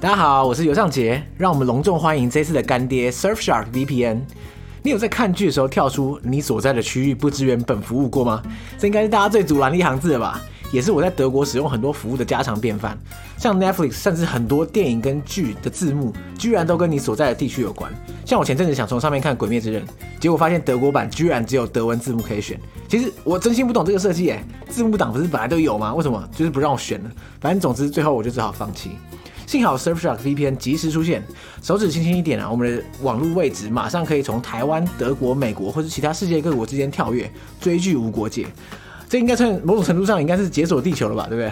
大家好，我是尤尚杰，让我们隆重欢迎这次的干爹 Surfshark VPN。你有在看剧的时候跳出你所在的区域不支援本服务过吗？这应该是大家最阻拦的一行字了吧？也是我在德国使用很多服务的家常便饭。像 Netflix，甚至很多电影跟剧的字幕，居然都跟你所在的地区有关。像我前阵子想从上面看《鬼灭之刃》，结果发现德国版居然只有德文字幕可以选。其实我真心不懂这个设计，哎，字幕档不是本来都有吗？为什么就是不让我选呢？反正总之最后我就只好放弃。幸好 Surfshark VPN 及时出现，手指轻轻一点啊，我们的网络位置马上可以从台湾、德国、美国或者其他世界各国之间跳跃，追剧无国界。这应该算某种程度上应该是解锁地球了吧，对不对？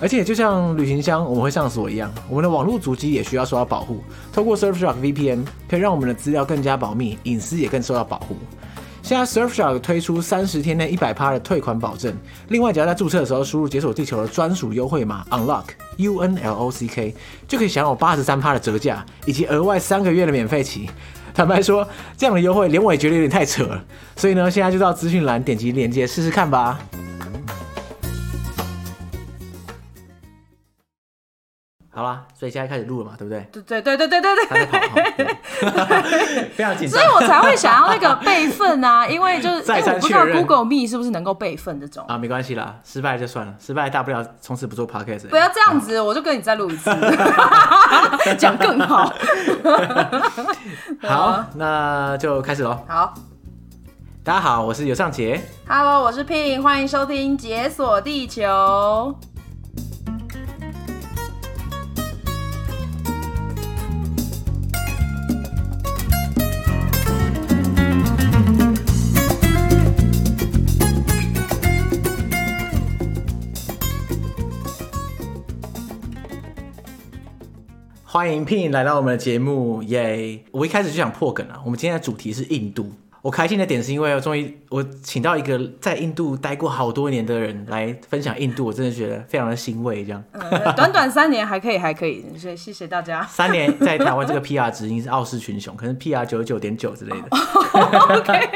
而且就像旅行箱我们会上锁一样，我们的网络主机也需要受到保护。透过 Surfshark VPN 可以让我们的资料更加保密，隐私也更受到保护。现在 Surfshark 推出三十天内一百趴的退款保证，另外只要在注册的时候输入解锁地球的专属优惠码 Unlock U N L O C K，就可以享有八十三趴的折价，以及额外三个月的免费期。坦白说，这样的优惠连我也觉得有点太扯了，所以呢，现在就到资讯栏点击链接试试看吧。好啦，所以现在开始录了嘛，对不对？对对对对对对对。非常紧张，所以我才会想要那个备份啊，因为就是因为我不知道 Google Meet 是不是能够备份这种啊，没关系啦，失败就算了，失败大不了从此不做 Podcast。不要这样子，我就跟你再录一次，讲更好。好，那就开始喽。好，大家好，我是尤尚杰。Hello，我是 Pin，欢迎收听《解锁地球》。欢迎 Pin 来到我们的节目，耶、我一开始就想破梗了，我们今天的主题是印度。我开心的点是因为我终于我请到一个在印度待过好多年的人来分享印度，我真的觉得非常的欣慰。这样，嗯、短短三年还可以，还可以，所以谢谢大家。三年在台湾这个 PR 值已经是傲视群雄，可能 PR 九十九点九之类的。Oh, OK。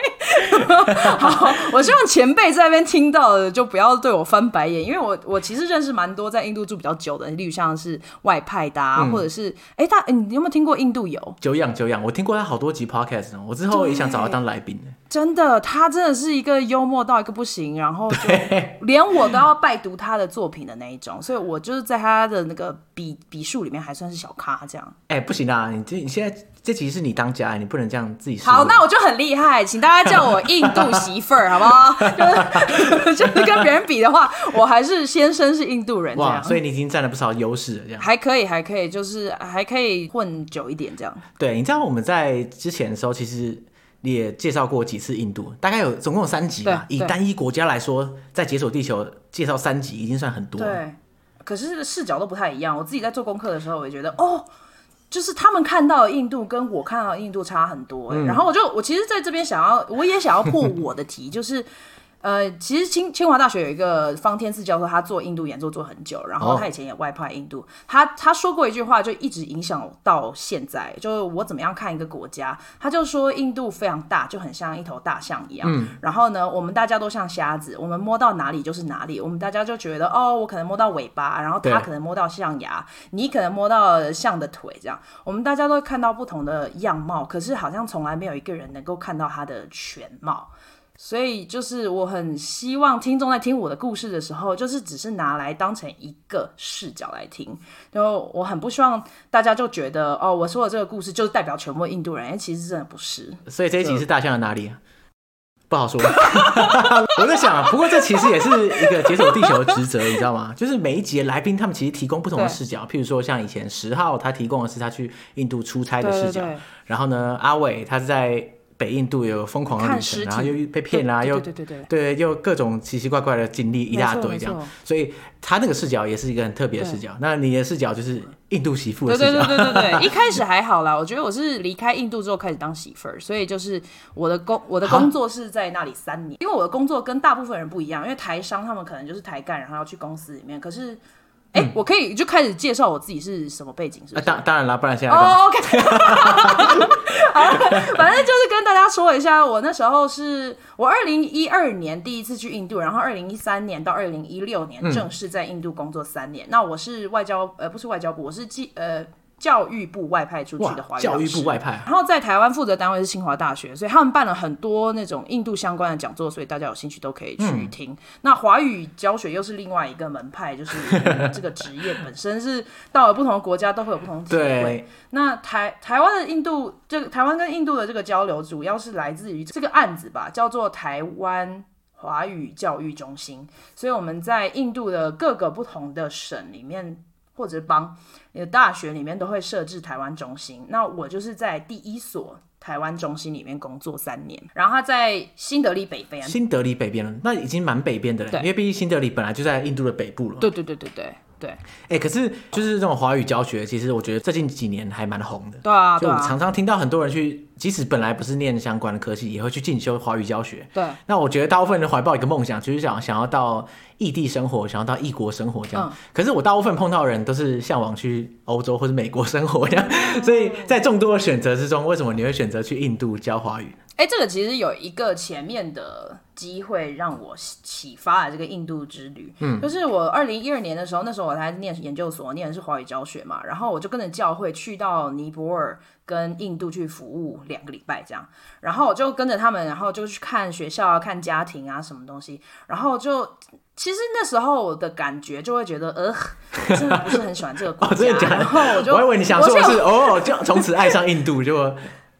好，我希望前辈在那边听到的就不要对我翻白眼，因为我我其实认识蛮多在印度住比较久的，例如像是外派的，啊，嗯、或者是哎、欸，他、欸、你有没有听过印度游？久仰久仰，我听过他好多集 podcast，我之后也想找他当来宾。真的，他真的是一个幽默到一个不行，然后就 连我都要拜读他的作品的那一种，所以我就是在他的那个笔笔数里面还算是小咖这样。哎、欸，不行啊，你这你现在这其实是你当家，你不能这样自己说。好，那我就很厉害，请大家叫我印度媳妇儿，好不好？就 是就是跟别人比的话，我还是先生是印度人这样，哇，所以你已经占了不少优势了，这样还可以，还可以，就是还可以混久一点这样。对，你知道我们在之前的时候，其实。也介绍过几次印度，大概有总共有三集吧。以单一国家来说，在解锁地球介绍三集已经算很多了。对，可是视角都不太一样。我自己在做功课的时候，我也觉得哦，就是他们看到的印度跟我看到的印度差很多。嗯。然后我就我其实在这边想要，我也想要破我的题，就是。呃，其实清清华大学有一个方天赐教授，他做印度演奏做很久，然后他以前也外派印度。Oh. 他他说过一句话，就一直影响到现在。就是我怎么样看一个国家，他就说印度非常大，就很像一头大象一样。嗯。然后呢，我们大家都像瞎子，我们摸到哪里就是哪里。我们大家就觉得，哦，我可能摸到尾巴，然后他可能摸到象牙，你可能摸到象的腿，这样。我们大家都会看到不同的样貌，可是好像从来没有一个人能够看到他的全貌。所以就是我很希望听众在听我的故事的时候，就是只是拿来当成一个视角来听。然后我很不希望大家就觉得哦，我说的这个故事就是代表全部印度人，哎其实真的不是。所以这一集是大象的哪里？不好说。我在想，不过这其实也是一个解锁地球的职责，你知道吗？就是每一集的来宾他们其实提供不同的视角。譬如说像以前十号他提供的是他去印度出差的视角，然后呢，阿伟他是在。北印度有疯狂的旅程，然后又被骗啦，又对对对对，对，又各种奇奇怪怪的经历一大堆这样，所以他那个视角也是一个很特别的视角。那你的视角就是印度媳妇的视角。对对对对对，一开始还好啦，我觉得我是离开印度之后开始当媳妇儿，所以就是我的工我的工作是在那里三年，因为我的工作跟大部分人不一样，因为台商他们可能就是台干，然后要去公司里面，可是。哎、欸，我可以就开始介绍我自己是什么背景，是？当、啊、当然啦，不然现在。哦，OK。好，反正就是跟大家说一下，我那时候是我二零一二年第一次去印度，然后二零一三年到二零一六年正式在印度工作三年。嗯、那我是外交呃不是外交部，我是记呃教育部外派出去的华语教育部外派，然后在台湾负责单位是清华大学，所以他们办了很多那种印度相关的讲座，所以大家有兴趣都可以去听。嗯、那华语教学又是另外一个门派，就是这个职业本身是到了不同的国家都会有不同的机会。那台台湾的印度这个台湾跟印度的这个交流，主要是来自于这个案子吧，叫做台湾华语教育中心。所以我们在印度的各个不同的省里面。或者帮你的大学里面都会设置台湾中心，那我就是在第一所台湾中心里面工作三年，然后他在新德里北边，新德里北边了，那已经蛮北边的了，因为毕竟新德里本来就在印度的北部了。对对对对对。对，哎、欸，可是就是这种华语教学，其实我觉得最近几年还蛮红的。对啊，就常常听到很多人去，即使本来不是念相关的科系，也会去进修华语教学。对，那我觉得大部分人怀抱一个梦想，就是想想要到异地生活，想要到异国生活这样。嗯、可是我大部分碰到的人都是向往去欧洲或者美国生活这样。嗯、所以在众多的选择之中，为什么你会选择去印度教华语？哎、欸，这个其实有一个前面的。机会让我启发了这个印度之旅。嗯，就是我二零一二年的时候，那时候我还念研究所，念的是华语教学嘛，然后我就跟着教会去到尼泊尔跟印度去服务两个礼拜这样，然后我就跟着他们，然后就去看学校啊、看家庭啊什么东西，然后就其实那时候我的感觉就会觉得，呃，真的不是很喜欢这个国家。哦、然后我就我以为你想说的是哦，就从此爱上印度就。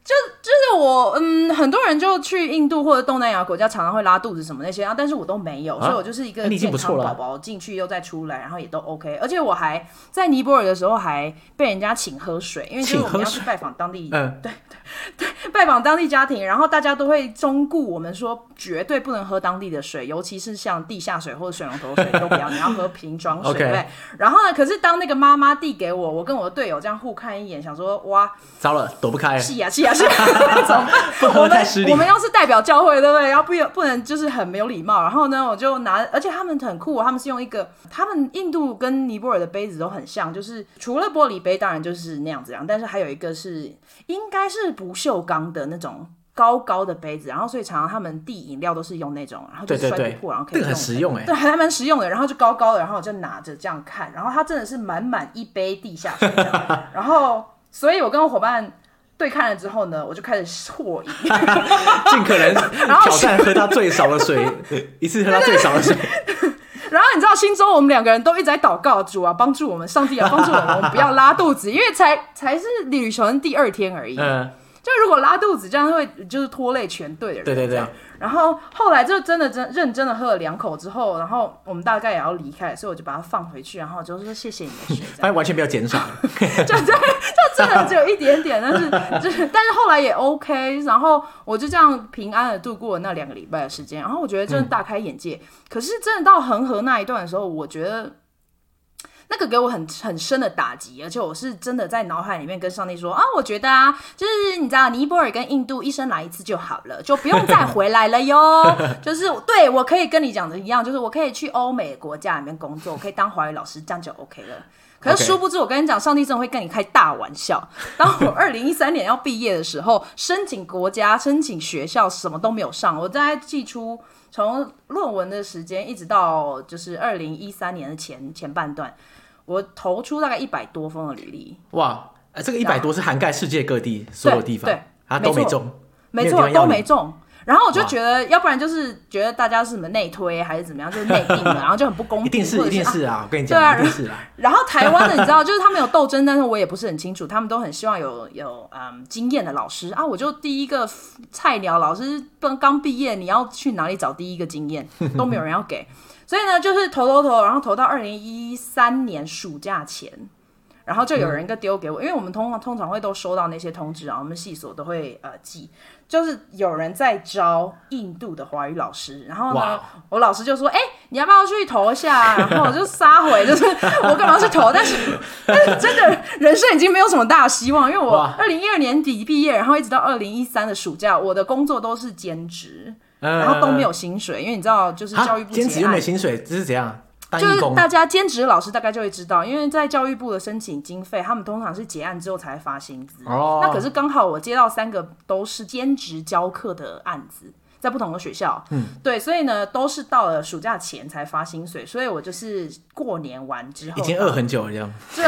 就就是我，嗯，很多人就去印度或者东南亚国家，常常会拉肚子什么那些啊，但是我都没有，啊、所以我就是一个健康宝宝，进去又再出来，然后也都 OK，而且我还在尼泊尔的时候还被人家请喝水，因为就是我们要去拜访当地，嗯，对对 对，拜访当地家庭，然后大家都会忠顾我们说，绝对不能喝当地的水，尤其是像地下水或者水龙头水都不要，你要喝瓶装水，对。然后呢，可是当那个妈妈递给我，我跟我的队友这样互看一眼，想说哇，糟了，躲不开，是呀是呀。是怎么办？我们。我们要是代表教会，对不对？然后不不能就是很没有礼貌。然后呢，我就拿，而且他们很酷，他们是用一个，他们印度跟尼泊尔的杯子都很像，就是除了玻璃杯，当然就是那样子样，但是还有一个是应该是不锈钢的那种高高的杯子。然后所以常常他们递饮料都是用那种，然后就摔不破，对对对，然后可以用。很实用哎，对，还蛮实用的。然后就高高的，然后我就拿着这样看，然后它真的是满满一杯地下水这样。然后，所以我跟我伙伴。对看了之后呢，我就开始啜饮，尽可能挑战喝到最少的水，一次喝到最少的水。然后 你知道，心中我们两个人都一直在祷告，主啊，帮助我们，上帝啊，帮助我们，我们不要拉肚子，因为才才是旅程第二天而已。嗯。就如果拉肚子，这样会就是拖累全队的人。对对对。然后后来就真的真认真的喝了两口之后，然后我们大概也要离开，所以我就把它放回去，然后就说谢谢你的水。发现完全没有减少，就对，就真的只有一点点，但是就是但是后来也 OK，然后我就这样平安的度过了那两个礼拜的时间，然后我觉得真的大开眼界。嗯、可是真的到恒河那一段的时候，我觉得。那个给我很很深的打击，而且我是真的在脑海里面跟上帝说啊，我觉得啊，就是你知道，尼泊尔跟印度一生来一次就好了，就不用再回来了哟。就是对我可以跟你讲的一样，就是我可以去欧美国家里面工作，我可以当华语老师，这样就 OK 了。可是殊不知，我跟你讲，上帝真的会跟你开大玩笑。当我二零一三年要毕业的时候，申请国家、申请学校，什么都没有上。我在寄出从论文的时间，一直到就是二零一三年的前前半段。我投出大概一百多封的履历，哇，呃这个一百多是涵盖世界各地所有地方，对，啊都没中，没错都没中。然后我就觉得，要不然就是觉得大家是什么内推还是怎么样，就是内定的，然后就很不公平。一定是一定是啊，我跟你讲，对啊，一定是啊。然后台湾的你知道，就是他们有斗争，但是我也不是很清楚，他们都很希望有有嗯经验的老师啊。我就第一个菜鸟老师，刚刚毕业，你要去哪里找第一个经验，都没有人要给。所以呢，就是投投投，然后投到二零一三年暑假前，然后就有人一个丢给我，嗯、因为我们通常通常会都收到那些通知啊，我们系所都会呃寄，就是有人在招印度的华语老师，然后呢，我老师就说，哎、欸，你要不要去投一下？然后我就撒回，就是 我干嘛去投？但是但是真的人生已经没有什么大希望，因为我二零一二年底毕业，然后一直到二零一三的暑假，我的工作都是兼职。然后都没有薪水，因为你知道，就是教育部兼职又没薪水，这是怎样？就是大家兼职的老师大概就会知道，因为在教育部的申请经费，他们通常是结案之后才发薪资。哦，那可是刚好我接到三个都是兼职教课的案子，在不同的学校，嗯，对，所以呢，都是到了暑假前才发薪水，所以我就是过年完之后已经饿很久了，这样，就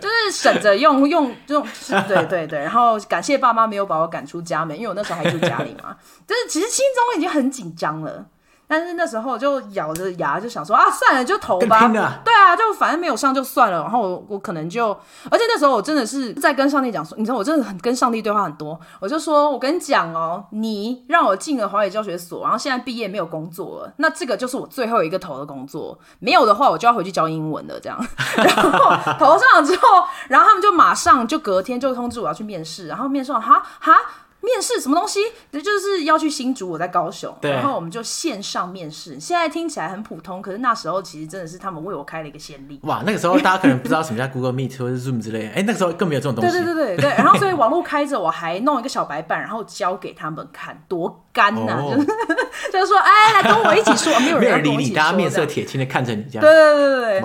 就是省着用用用，对对对，然后感谢爸妈没有把我赶出家门，因为我那时候还住家里嘛，就是其实心中已经很紧张了。但是那时候就咬着牙就想说啊，算了，就投吧。对啊，就反正没有上就算了。然后我我可能就，而且那时候我真的是在跟上帝讲说，你知道我真的很跟上帝对话很多。我就说，我跟你讲哦，你让我进了华语教学所，然后现在毕业没有工作了，那这个就是我最后一个投的工作。没有的话，我就要回去教英文了。这样，然后投上了之后，然后他们就马上就隔天就通知我要去面试，然后面试哈哈。面试什么东西？就是要去新竹，我在高雄，然后我们就线上面试。现在听起来很普通，可是那时候其实真的是他们为我开了一个先例。哇，那个时候大家可能不知道什么叫 Google Meet 或者 Zoom 之类的，哎，那个时候更没有这种东西。对对对对对。然后所以网络开着，我还弄一个小白板，然后教给他们看，多干呐、啊！哦、就是 就是说，哎，来跟我一起说，没有人，人理你，大家面色铁青的看着你这样。对对对对对。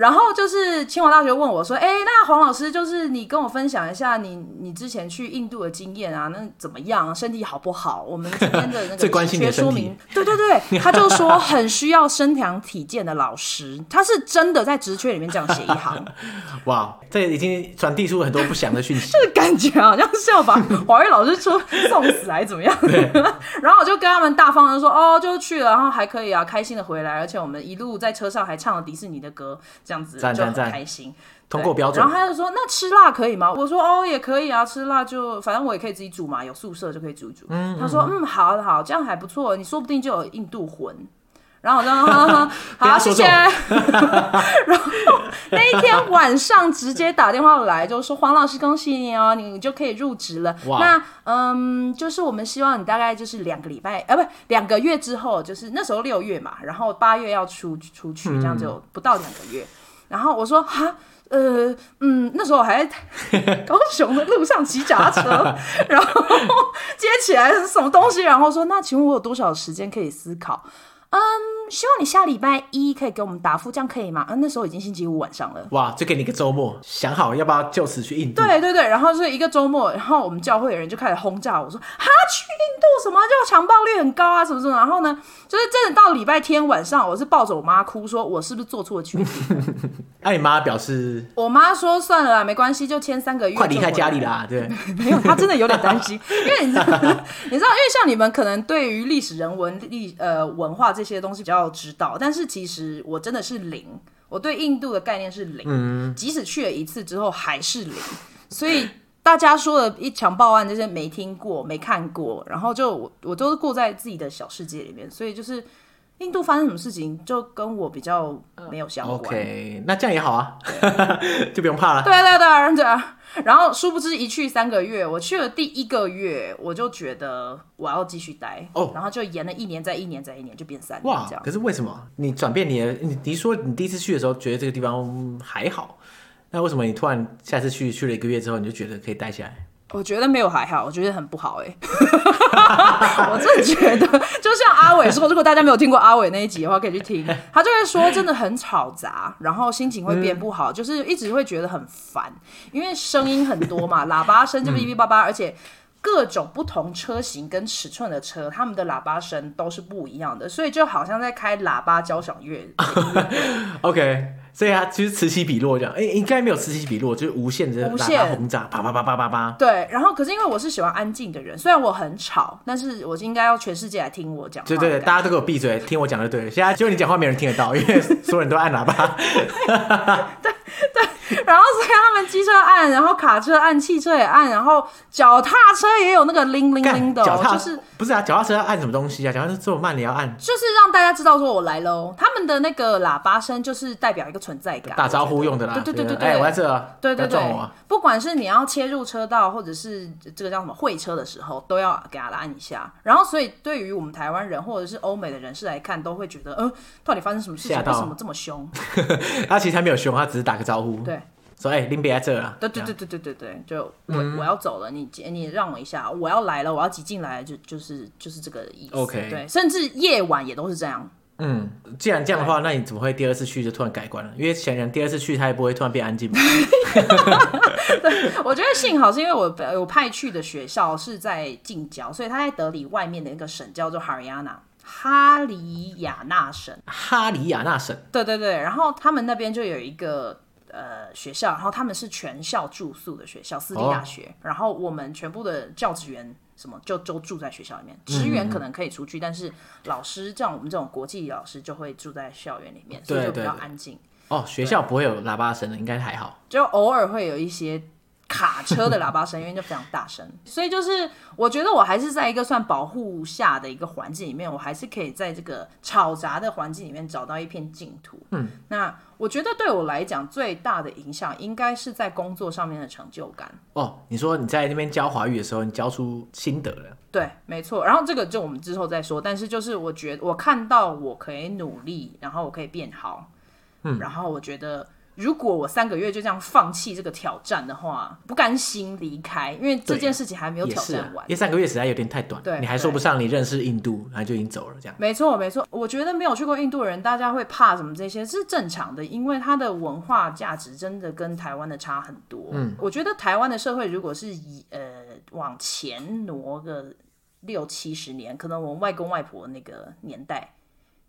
然后就是清华大学问我说：“哎，那黄老师，就是你跟我分享一下你你之前去印度的经验啊，那怎么样？身体好不好？我们这边的那个 职缺说明，对对对，他就说很需要身强体健的老师，他是真的在职缺里面这样写一行。哇，这已经传递出很多不祥的讯息，就是感觉好像是要把华语老师说送死来怎么样？然后我就跟他们大方的说：哦，就去了，然后还可以啊，开心的回来，而且我们一路在车上还唱了迪士尼的歌。”这样子就很开心，通过标准。然后他就说：“那吃辣可以吗？”我说：“哦，也可以啊，吃辣就反正我也可以自己煮嘛，有宿舍就可以煮煮。嗯”他说：“嗯，好好，这样还不错，你说不定就有印度魂。”然后我说：“ 好，谢谢。”然后那一天晚上直接打电话来，就说：“黄老师，恭喜你哦，你就可以入职了。那嗯，就是我们希望你大概就是两个礼拜，呃，不，两个月之后，就是那时候六月嘛，然后八月要出出去，这样就不到两个月。嗯”然后我说哈，呃，嗯，那时候我还在 高雄的路上骑脚踏车，然后接起来是什么东西，然后说那请问我有多少时间可以思考？嗯，希望你下礼拜一可以给我们答复，这样可以吗？嗯，那时候已经星期五晚上了。哇，就给你一个周末，想好要不要就此去印度？对对对，然后是一个周末，然后我们教会的人就开始轰炸我说，哈，去印度什么就强暴率很高啊，什么什么。然后呢，就是真的到礼拜天晚上，我是抱着我妈哭，说我是不是做错了决定？那你妈表示，我妈说算了啦，没关系，就签三个月，快离开家里啦。对，没有，她真的有点担心，因为你知道，你知道，因为像你们可能对于历史人文历呃文化。这些东西比较知道，但是其实我真的是零，我对印度的概念是零，嗯、即使去了一次之后还是零，所以大家说的一强暴案这些没听过、没看过，然后就我我都是过在自己的小世界里面，所以就是印度发生什么事情就跟我比较没有相关。OK，那这样也好啊，对 就不用怕了。对对对对啊。然后殊不知一去三个月，我去了第一个月，我就觉得我要继续待哦，然后就延了一年，再一年，再一年，就变三年哇这样。可是为什么你转变你的？你你说你第一次去的时候觉得这个地方还好，那为什么你突然下次去去了一个月之后，你就觉得可以待下来？我觉得没有还好，我觉得很不好哎、欸。我真的觉得，就像阿伟说，如果大家没有听过阿伟那一集的话，可以去听。他就会说，真的很吵杂，然后心情会变不好，嗯、就是一直会觉得很烦，因为声音很多嘛，喇叭声就哔哔叭叭，而且各种不同车型跟尺寸的车，他们的喇叭声都是不一样的，所以就好像在开喇叭交响乐。OK。所以啊，其实此起彼落这样，哎，应该没有此起彼落，就是无限的喇叭轰炸，啪啪啪啪啪啪。对，然后可是因为我是喜欢安静的人，虽然我很吵，但是我应该要全世界来听我讲。对对对，大家都给我闭嘴，听我讲就对了。现在只有你讲话没人听得到，因为所有人都按喇叭。对 对，然后所以他们机车按，然后卡车按，汽车也按，然后脚踏车也有那个铃铃铃的，就是不是啊？脚踏车要按什么东西啊？脚踏车这么慢，你要按，就是让大家知道说我来喽。他们的那个喇叭声就是代表一个。存在感，打招呼用的啦。对对对对对，哎，我在这。对对对，不管是你要切入车道，或者是这个叫什么会车的时候，都要给他按一下。然后，所以对于我们台湾人或者是欧美的人士来看，都会觉得，呃，到底发生什么事情？为什么这么凶？他其实还没有凶，他只是打个招呼。对，说哎林别在这啊。对对对对对对对，就我我要走了，你你让我一下，我要来了，我要挤进来，就就是就是这个意思。OK，对，甚至夜晚也都是这样。嗯，既然这样的话，那你怎么会第二次去就突然改观了？因为显然第二次去他也不会突然变安静。对，我觉得幸好是因为我我派去的学校是在近郊，所以他在德里外面的一个省叫做哈里亚纳，哈里亚纳省。哈里亚纳省。对对对，然后他们那边就有一个呃学校，然后他们是全校住宿的学校，私立大学。哦、然后我们全部的教职员。什么就都住在学校里面，职员可能可以出去，嗯、但是老师像我们这种国际老师就会住在校园里面，所以就比较安静。哦，学校不会有喇叭声的，应该还好。就偶尔会有一些卡车的喇叭声，因为就非常大声。所以就是我觉得我还是在一个算保护下的一个环境里面，我还是可以在这个吵杂的环境里面找到一片净土。嗯，那。我觉得对我来讲最大的影响，应该是在工作上面的成就感。哦，你说你在那边教华语的时候，你教出心得了？对，没错。然后这个就我们之后再说。但是就是我觉得我看到我可以努力，然后我可以变好。嗯，然后我觉得。如果我三个月就这样放弃这个挑战的话，不甘心离开，因为这件事情还没有挑战完。啊、因为三个月实在有点太短，对，你还说不上你认识印度，然后就已经走了这样。没错，没错。我觉得没有去过印度的人，大家会怕什么这些是正常的，因为它的文化价值真的跟台湾的差很多。嗯，我觉得台湾的社会如果是以呃往前挪个六七十年，可能我们外公外婆那个年代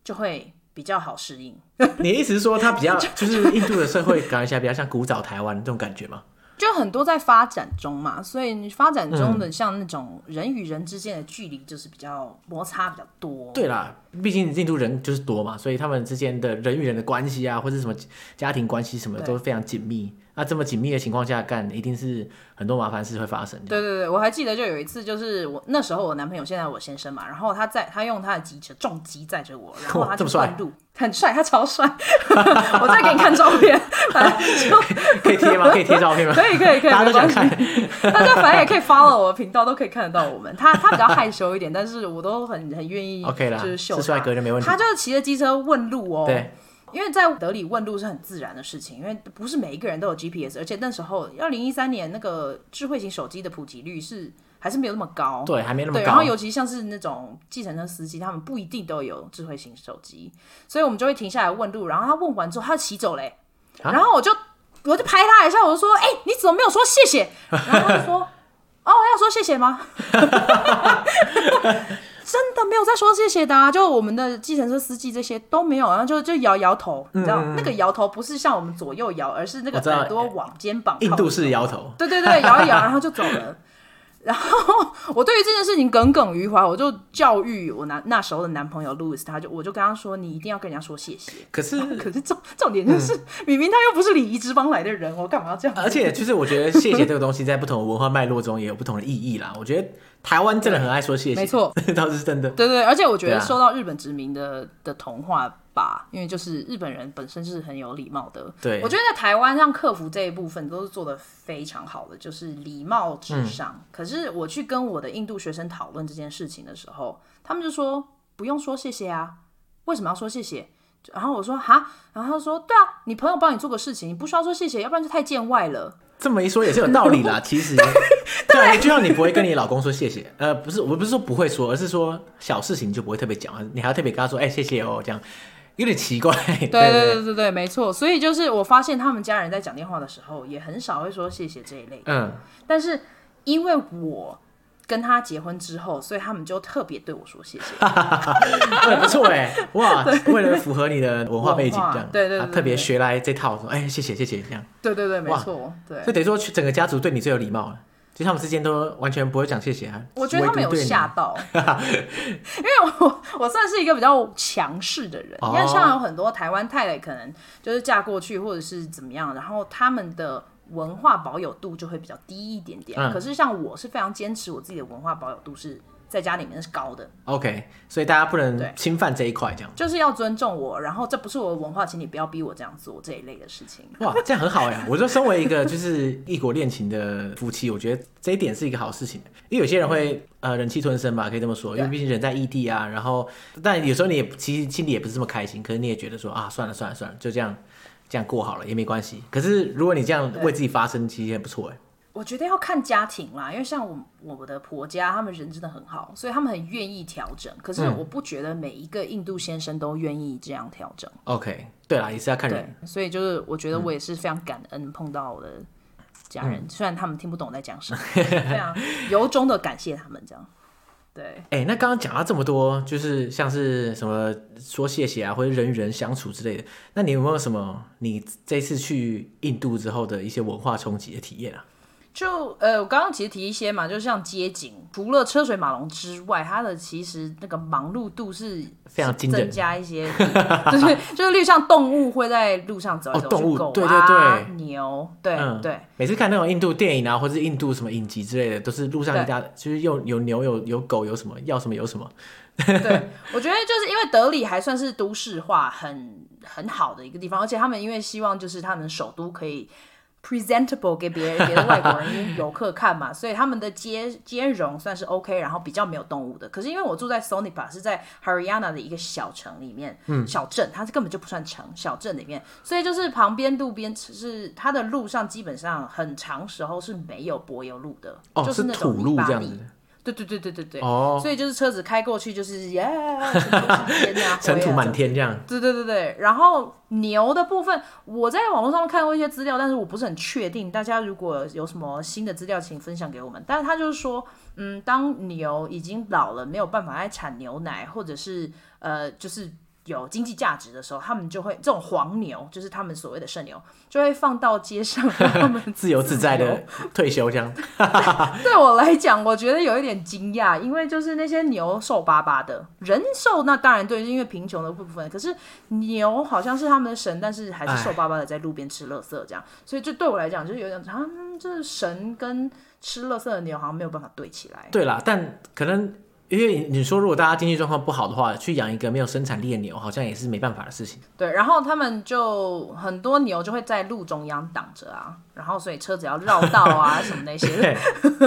就会。比较好适应。你的意思是说，它比较 就是印度的社会感觉起来比较像古早台湾这种感觉吗？就很多在发展中嘛，所以你发展中的像那种人与人之间的距离就是比较摩擦比较多。对啦，毕竟印度人就是多嘛，所以他们之间的人与人的关系啊，或者什么家庭关系什么都非常紧密。那这么紧密的情况下干，一定是很多麻烦事会发生。对对对，我还记得就有一次，就是我那时候我男朋友现在我先生嘛，然后他在他用他的机车重机载着我，然后他就弯 路，很帅，他超帅。我再给你看照片，就可以贴吗？可以贴照片吗？可以可以可以，大家都想看。大家反正也可以 follow 我的频道，都可以看得到我们。他他比较害羞一点，但是我都很很愿意。OK 啦，就是秀是帅哥就没问题。他就是骑着机车问路哦。对。因为在德里问路是很自然的事情，因为不是每一个人都有 GPS，而且那时候二零一三年那个智慧型手机的普及率是还是没有那么高，对，还没那么高。然后尤其像是那种计程车司机，他们不一定都有智慧型手机，所以我们就会停下来问路。然后他问完之后，他就骑走嘞，啊、然后我就我就拍他一下，我就说：“哎、欸，你怎么没有说谢谢？”然后他就说：“哦，要说谢谢吗？” 真的没有在说谢谢的啊！就我们的计程车司机这些都没有，然后就就摇摇头，你知道、嗯、那个摇头不是像我们左右摇，而是那个耳朵往肩膀。印度式摇头。对对对，摇一摇，然后就走了。然后 我对于这件事情耿耿于怀，我就教育我男那时候的男朋友 Louis，他就我就跟他说，你一定要跟人家说谢谢。可是可是重重点就是，嗯、明明他又不是礼仪之邦来的人，我干嘛要这样？而且就是我觉得谢谢这个东西在不同的文化脉络中也有不同的意义啦。我觉得台湾真的很爱说谢谢，没错，倒是真的。对，对对，而且我觉得受到日本殖民的的同化。吧，因为就是日本人本身是很有礼貌的。对，我觉得在台湾让客服这一部分都是做的非常好的，就是礼貌至上。嗯、可是我去跟我的印度学生讨论这件事情的时候，他们就说不用说谢谢啊，为什么要说谢谢？然后我说哈，然后他说对啊，你朋友帮你做个事情，你不需要说谢谢，要不然就太见外了。这么一说也是有道理啦，其实对，对，就像你不会跟你老公说谢谢，呃，不是，我不是说不会说，而是说小事情就不会特别讲，你还要特别跟他说，哎、欸，谢谢哦，这样。有点奇怪，对对对对对，没错。所以就是我发现他们家人在讲电话的时候，也很少会说谢谢这一类。嗯，但是因为我跟他结婚之后，所以他们就特别对我说谢谢。对，不错哎，哇，为了符合你的文化背景，这样对对，特别学来这套，说哎谢谢谢谢这样。对对对，没错，对。就等于说整个家族对你最有礼貌了。其实他们之间都完全不会讲谢谢啊！我觉得他们有吓到，因为我 我算是一个比较强势的人。你看，像有很多台湾太太可能就是嫁过去或者是怎么样，然后他们的文化保有度就会比较低一点点。嗯、可是像我是非常坚持我自己的文化保有度是。在家里面是高的，OK，所以大家不能侵犯这一块，这样就是要尊重我，然后这不是我的文化，请你不要逼我这样做这一类的事情。哇，这样很好呀！我就身为一个就是异国恋情的夫妻，我觉得这一点是一个好事情。因为有些人会呃忍气吞声吧，可以这么说，因为毕竟人在异地啊。然后，但有时候你也其实心里也不是这么开心，可是你也觉得说啊，算了算了算了，就这样这样过好了也没关系。可是如果你这样为自己发声，其实也不错哎。我觉得要看家庭啦，因为像我我的婆家，他们人真的很好，所以他们很愿意调整。可是我不觉得每一个印度先生都愿意这样调整。OK，对啦，也是要看人。所以就是我觉得我也是非常感恩碰到我的家人，嗯、虽然他们听不懂我在讲什么，非常由衷的感谢他们这样。对，哎、欸，那刚刚讲到这么多，就是像是什么说谢谢啊，或者人与人相处之类的，那你有没有什么你这次去印度之后的一些文化冲击的体验啊？就呃，我刚刚其实提一些嘛，就像街景，除了车水马龙之外，它的其实那个忙碌度是非常增加一些，就是就是例如像动物会在路上走动物狗啊、对对对，牛，对、嗯、对。每次看那种印度电影啊，或者是印度什么影集之类的，都是路上一家就是又有牛有有狗有什么要什么有什么。对，我觉得就是因为德里还算是都市化很很好的一个地方，而且他们因为希望就是他们首都可以。Presentable 给别人别的外国人游客看嘛，所以他们的接兼容算是 OK，然后比较没有动物的。可是因为我住在 Sonipa 是在 Haryana 的一个小城里面，嗯，小镇，它是根本就不算城，小镇里面，所以就是旁边路边是它的路上基本上很长时候是没有柏油路的，哦，就是那种土路这样子。对对对对对对，哦，所以就是车子开过去就是耶，尘土满天这样。对对对对，然后牛的部分，我在网络上看过一些资料，但是我不是很确定。大家如果有什么新的资料，请分享给我们。但是他就是说，嗯，当牛已经老了，没有办法再产牛奶，或者是呃，就是。有经济价值的时候，他们就会这种黄牛，就是他们所谓的圣牛，就会放到街上，让他们 自由自在的退休这样。对，我来讲，我觉得有一点惊讶，因为就是那些牛瘦巴巴的，人瘦那当然对，因为贫穷的部分。可是牛好像是他们的神，但是还是瘦巴巴的在路边吃垃圾这样。所以就对我来讲，就是有点，啊，就是神跟吃垃圾的牛好像没有办法对起来。对啦，但可能。因为你说，如果大家经济状况不好的话，去养一个没有生产力的牛，好像也是没办法的事情。对，然后他们就很多牛就会在路中央挡着啊，然后所以车子要绕道啊什么那些。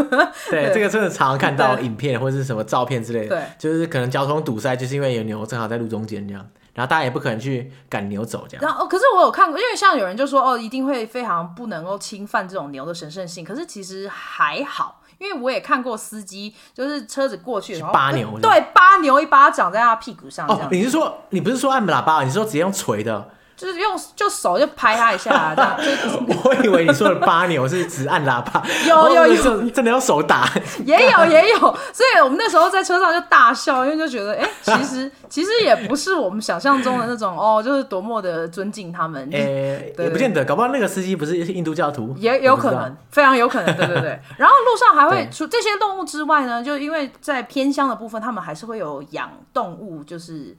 对，这个真的常常看到影片或者是什么照片之类的。对，就是可能交通堵塞，就是因为有牛正好在路中间这样，然后大家也不可能去赶牛走这样。然后，可是我有看过，因为像有人就说哦，一定会非常不能够侵犯这种牛的神圣性，可是其实还好。因为我也看过司机，就是车子过去，然后扒牛，对，扒牛一巴掌在他屁股上。哦，你是说你不是说按喇叭，你是说直接用锤的？就是用就手就拍他一下，这样。就我以为你说的扒牛是只按喇叭，有有有，真的用手打，也有也有。所以我们那时候在车上就大笑，因为就觉得，哎、欸，其实 其实也不是我们想象中的那种哦，就是多么的尊敬他们。哎、欸，也不见得，搞不好那个司机不是印度教徒，也有可能，非常有可能。对对对。然后路上还会除这些动物之外呢，就因为在偏乡的部分，他们还是会有养动物，就是。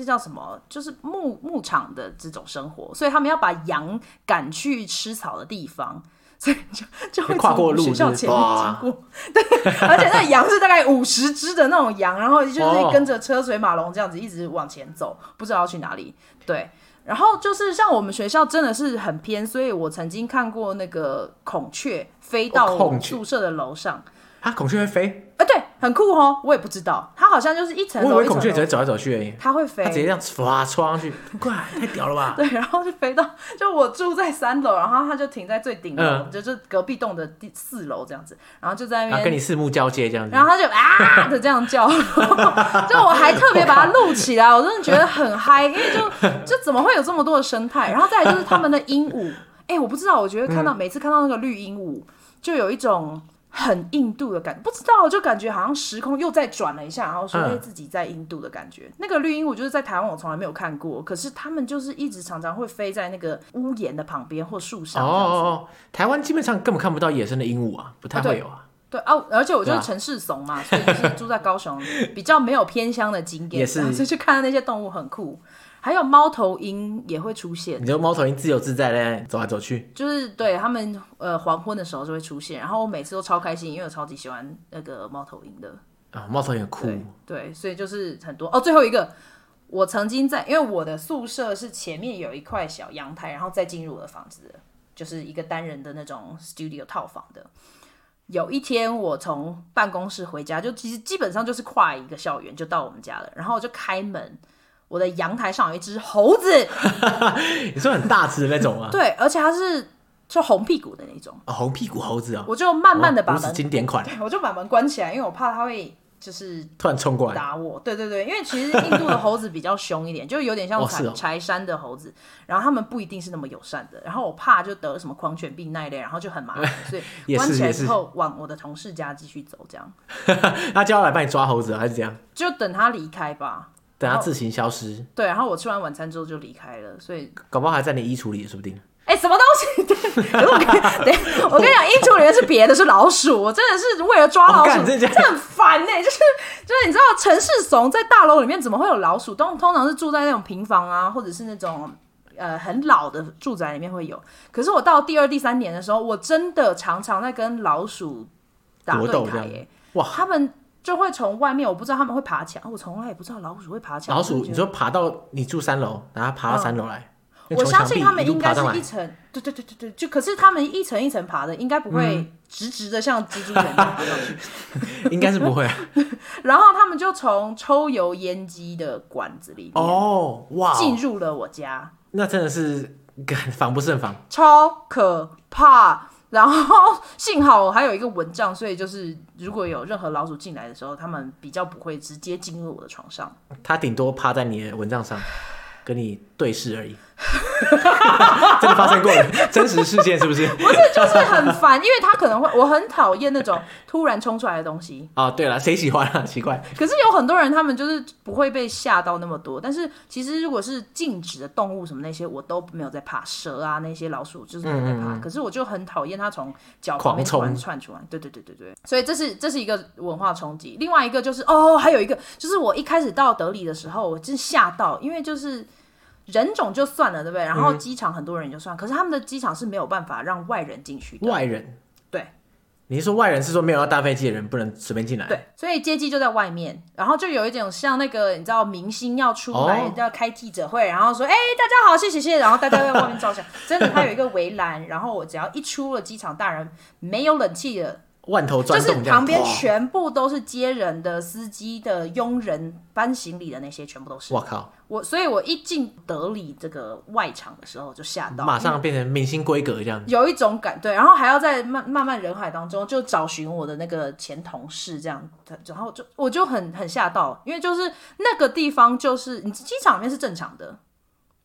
这叫什么？就是牧牧场的这种生活，所以他们要把羊赶去吃草的地方，所以就就会从学校前面经过。对，而且那羊是大概五十只的那种羊，然后就是跟着车水马龙这样子一直往前走，不知道要去哪里。对，然后就是像我们学校真的是很偏，所以我曾经看过那个孔雀飞到我们宿舍的楼上。啊，孔雀会飞？啊，对，很酷哦！我也不知道，它好像就是一层楼。我以为孔雀只会走来走去而已。它会飞，它直接这样唰冲上去，怪太屌了吧？对，然后就飞到，就我住在三楼，然后它就停在最顶楼，嗯、就是隔壁栋的第四楼这样子，然后就在那边、啊、跟你四目交接这样子，然后它就啊 的这样叫，就我还特别把它录起来，我真的觉得很嗨，因为就就怎么会有这么多的生态？然后再来就是他们的鹦鹉，哎、欸，我不知道，我觉得看到、嗯、每次看到那个绿鹦鹉，就有一种。很印度的感觉，不知道就感觉好像时空又再转了一下，然后说哎自己在印度的感觉。嗯、那个绿鹦鹉就是在台湾我从来没有看过，可是他们就是一直常常会飞在那个屋檐的旁边或树上。哦哦哦，台湾基本上根本看不到野生的鹦鹉啊，不太会有啊。对，对啊，而且我就是城市怂嘛，啊、所以就是住在高雄，比较没有偏乡的经验，也是，所以去看到那些动物很酷。还有猫头鹰也会出现，你说猫头鹰自由自在嘞走来走去，就是对他们呃黄昏的时候就会出现，然后我每次都超开心，因为我超级喜欢那个猫头鹰的啊，猫头鹰很酷对，对，所以就是很多哦。最后一个，我曾经在，因为我的宿舍是前面有一块小阳台，然后再进入我的房子，就是一个单人的那种 studio 套房的。有一天我从办公室回家，就其实基本上就是跨一个校园就到我们家了，然后我就开门。我的阳台上有一只猴子，你说很大只的那种吗？对，而且它是就红屁股的那种。哦，红屁股猴子啊、哦！我就慢慢的把门、哦、经典款，我就把门关起来，因为我怕它会。就是突然冲过来打我，对对对，因为其实印度的猴子比较凶一点，就有点像 柴柴山的猴子，然后他们不一定是那么友善的，然后我怕就得了什么狂犬病那一类，然后就很麻烦，所以 关起来之后往我的同事家继续走，这样。那叫他来帮你抓猴子还是怎样？就等他离开吧，等它自行消失。对，然后我吃完晚餐之后就离开了，所以搞不好还在你衣橱里，说不定。哎、欸，什么东西？对，我跟你我跟你讲，衣橱里面是别的，是老鼠。我真的是为了抓老鼠，这、哦、很烦呢、欸。就是就是，你知道城市怂在大楼里面怎么会有老鼠？通通常是住在那种平房啊，或者是那种呃很老的住宅里面会有。可是我到第二、第三年的时候，我真的常常在跟老鼠打对台耶。哇，他们就会从外面，我不知道他们会爬墙，我从来也不知道老鼠会爬墙。老鼠，你说爬到你住三楼，然后爬到三楼来。嗯我相信他们应该是一层，对对对对对，就可是他们一层一层爬的，应该不会直直的像蜘蛛人爬上去，应该是不会、啊。然后他们就从抽油烟机的管子里哦，哇，进入了我家，那真的是防不胜防，超可怕。然后 幸好我还有一个蚊帐，所以就是如果有任何老鼠进来的时候，他们比较不会直接进入我的床上，他顶多趴在你的蚊帐上。跟你对视而已，真的发生过真实事件是不是？不是，就是很烦，因为他可能会，我很讨厌那种突然冲出来的东西。哦，对了，谁喜欢啊？奇怪。可是有很多人，他们就是不会被吓到那么多。但是其实如果是静止的动物什么那些，我都没有在怕。蛇啊，那些老鼠就是没有在怕。嗯嗯，可是我就很讨厌它从脚旁边突然窜出来。对对对对对。所以这是这是一个文化冲击。另外一个就是哦，还有一个就是我一开始到德里的时候，我真吓到，因为就是。人种就算了，对不对？然后机场很多人就算，嗯、可是他们的机场是没有办法让外人进去的。外人，对，你是说外人是说没有要搭飞机的人不能随便进来？对，所以接机就在外面，然后就有一种像那个你知道明星要出来、哦、要开记者会，然后说哎大家好，谢谢谢谢，然后大家在外面照相，真的他有一个围栏，然后我只要一出了机场大人没有冷气的。万头攒动，就是旁边全部都是接人的、司机的、佣人搬行李的那些，全部都是。我靠！我所以，我一进德里这个外场的时候就吓到，马上变成明星规格这样。有一种感对，然后还要在慢慢慢人海当中就找寻我的那个前同事这样，然后就我就很很吓到，因为就是那个地方就是你机场里面是正常的，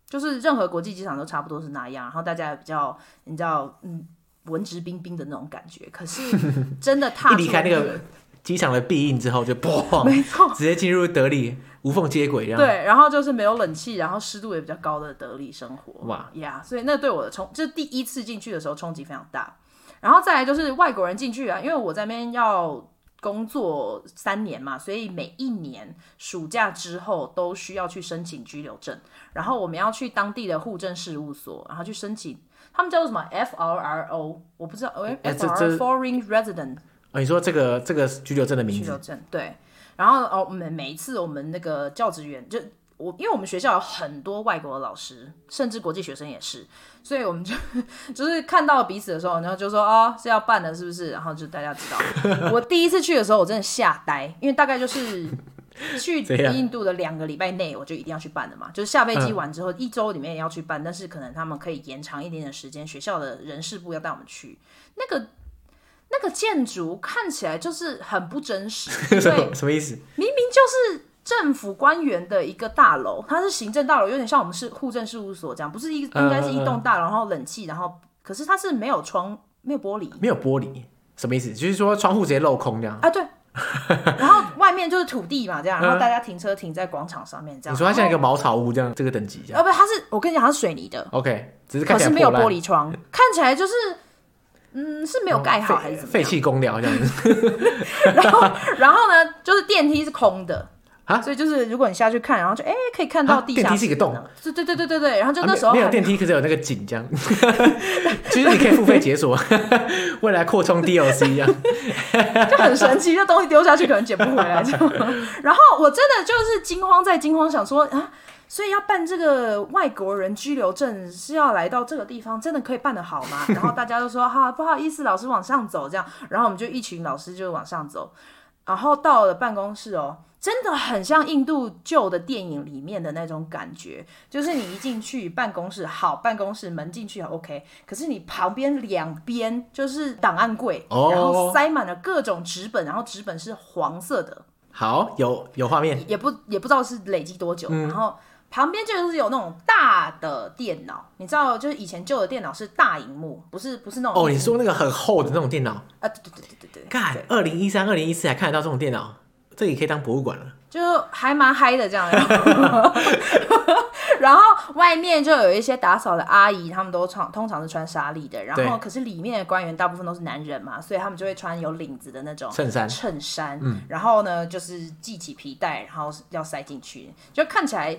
就是任何国际机场都差不多是那样，然后大家也比较你知道嗯。文质彬彬的那种感觉，可是 真的踏一离开那个机场的庇应之后，就砰，没错，直接进入德里无缝接轨这样。对，然后就是没有冷气，然后湿度也比较高的德里生活。哇呀，yeah, 所以那对我的冲，就是第一次进去的时候冲击非常大。然后再来就是外国人进去啊，因为我在那边要工作三年嘛，所以每一年暑假之后都需要去申请居留证，然后我们要去当地的户政事务所，然后去申请。他们叫做什么？F R R O，我不知道。哎，F R Foreign Resident。哦，你说这个这个居留证的名字？居留证对。然后哦，每每一次我们那个教职员就我，因为我们学校有很多外国的老师，甚至国际学生也是，所以我们就 就是看到彼此的时候，然后就说哦，是要办的，是不是？然后就大家知道，我第一次去的时候，我真的吓呆，因为大概就是。去印度的两个礼拜内，我就一定要去办的嘛。就是下飞机完之后，一周里面也要去办，但是可能他们可以延长一点点时间。学校的人事部要带我们去，那个那个建筑看起来就是很不真实。对，什么意思？明明就是政府官员的一个大楼，它是行政大楼，有点像我们是户政事务所这样，不是一应该是一栋大楼，然后冷气，然后可是它是没有窗，没有玻璃，没有玻璃，什么意思？就是说窗户直接镂空这样啊？对。然后外面就是土地嘛，这样，然后大家停车停在广场上面，这样。你说它像一个茅草屋这样，这个等级这样？哦，不，它是我跟你讲，它是水泥的。OK，只是看起来可是没有玻璃窗，看起来就是，嗯，是没有盖好还是怎么样？废弃公寮这样子。然后，然后呢，就是电梯是空的。啊，所以就是如果你下去看，然后就哎、欸，可以看到地下、啊、电梯是一个洞，对对对对对对，然后就那时候没有，没有。电梯，可是有那个井这样，其实你可以付费解锁，未来扩充 DLC 一样，就很神奇，这东西丢下去可能捡不回来，然后我真的就是惊慌在惊慌，想说啊，所以要办这个外国人居留证是要来到这个地方，真的可以办得好吗？然后大家都说哈、啊，不好意思，老师往上走这样，然后我们就一群老师就往上走。然后到了办公室哦，真的很像印度旧的电影里面的那种感觉，就是你一进去办公室，好，办公室门进去 OK，可是你旁边两边就是档案柜，哦、然后塞满了各种纸本，然后纸本是黄色的。好，有有画面，也不也不知道是累积多久，嗯、然后。旁边就是有那种大的电脑，你知道，就是以前旧的电脑是大荧幕，不是不是那种哦。你说那个很厚的那种电脑啊？对对对对对对。干，二零一三、二零一四还看得到这种电脑，这也可以当博物馆了。就还蛮嗨的这样。然后外面就有一些打扫的阿姨，他们都穿，通常是穿纱丽的。然后可是里面的官员大部分都是男人嘛，所以他们就会穿有领子的那种衬衫。衬衫，嗯。然后呢，就是系起皮带，然后要塞进去，就看起来。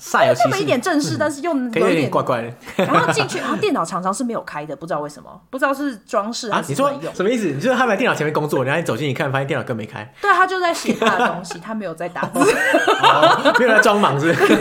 煞有其事，这么一点正式，嗯、但是又有一点，怪怪的。然后进去，然后电脑常常是没有开的，不知道为什么，不知道是装饰。啊、你说什么意思？你就是他在电脑前面工作，然后你走进一看，发现电脑更没开。对，他就在写他的东西，他没有在打字，哦、没有在装忙是，是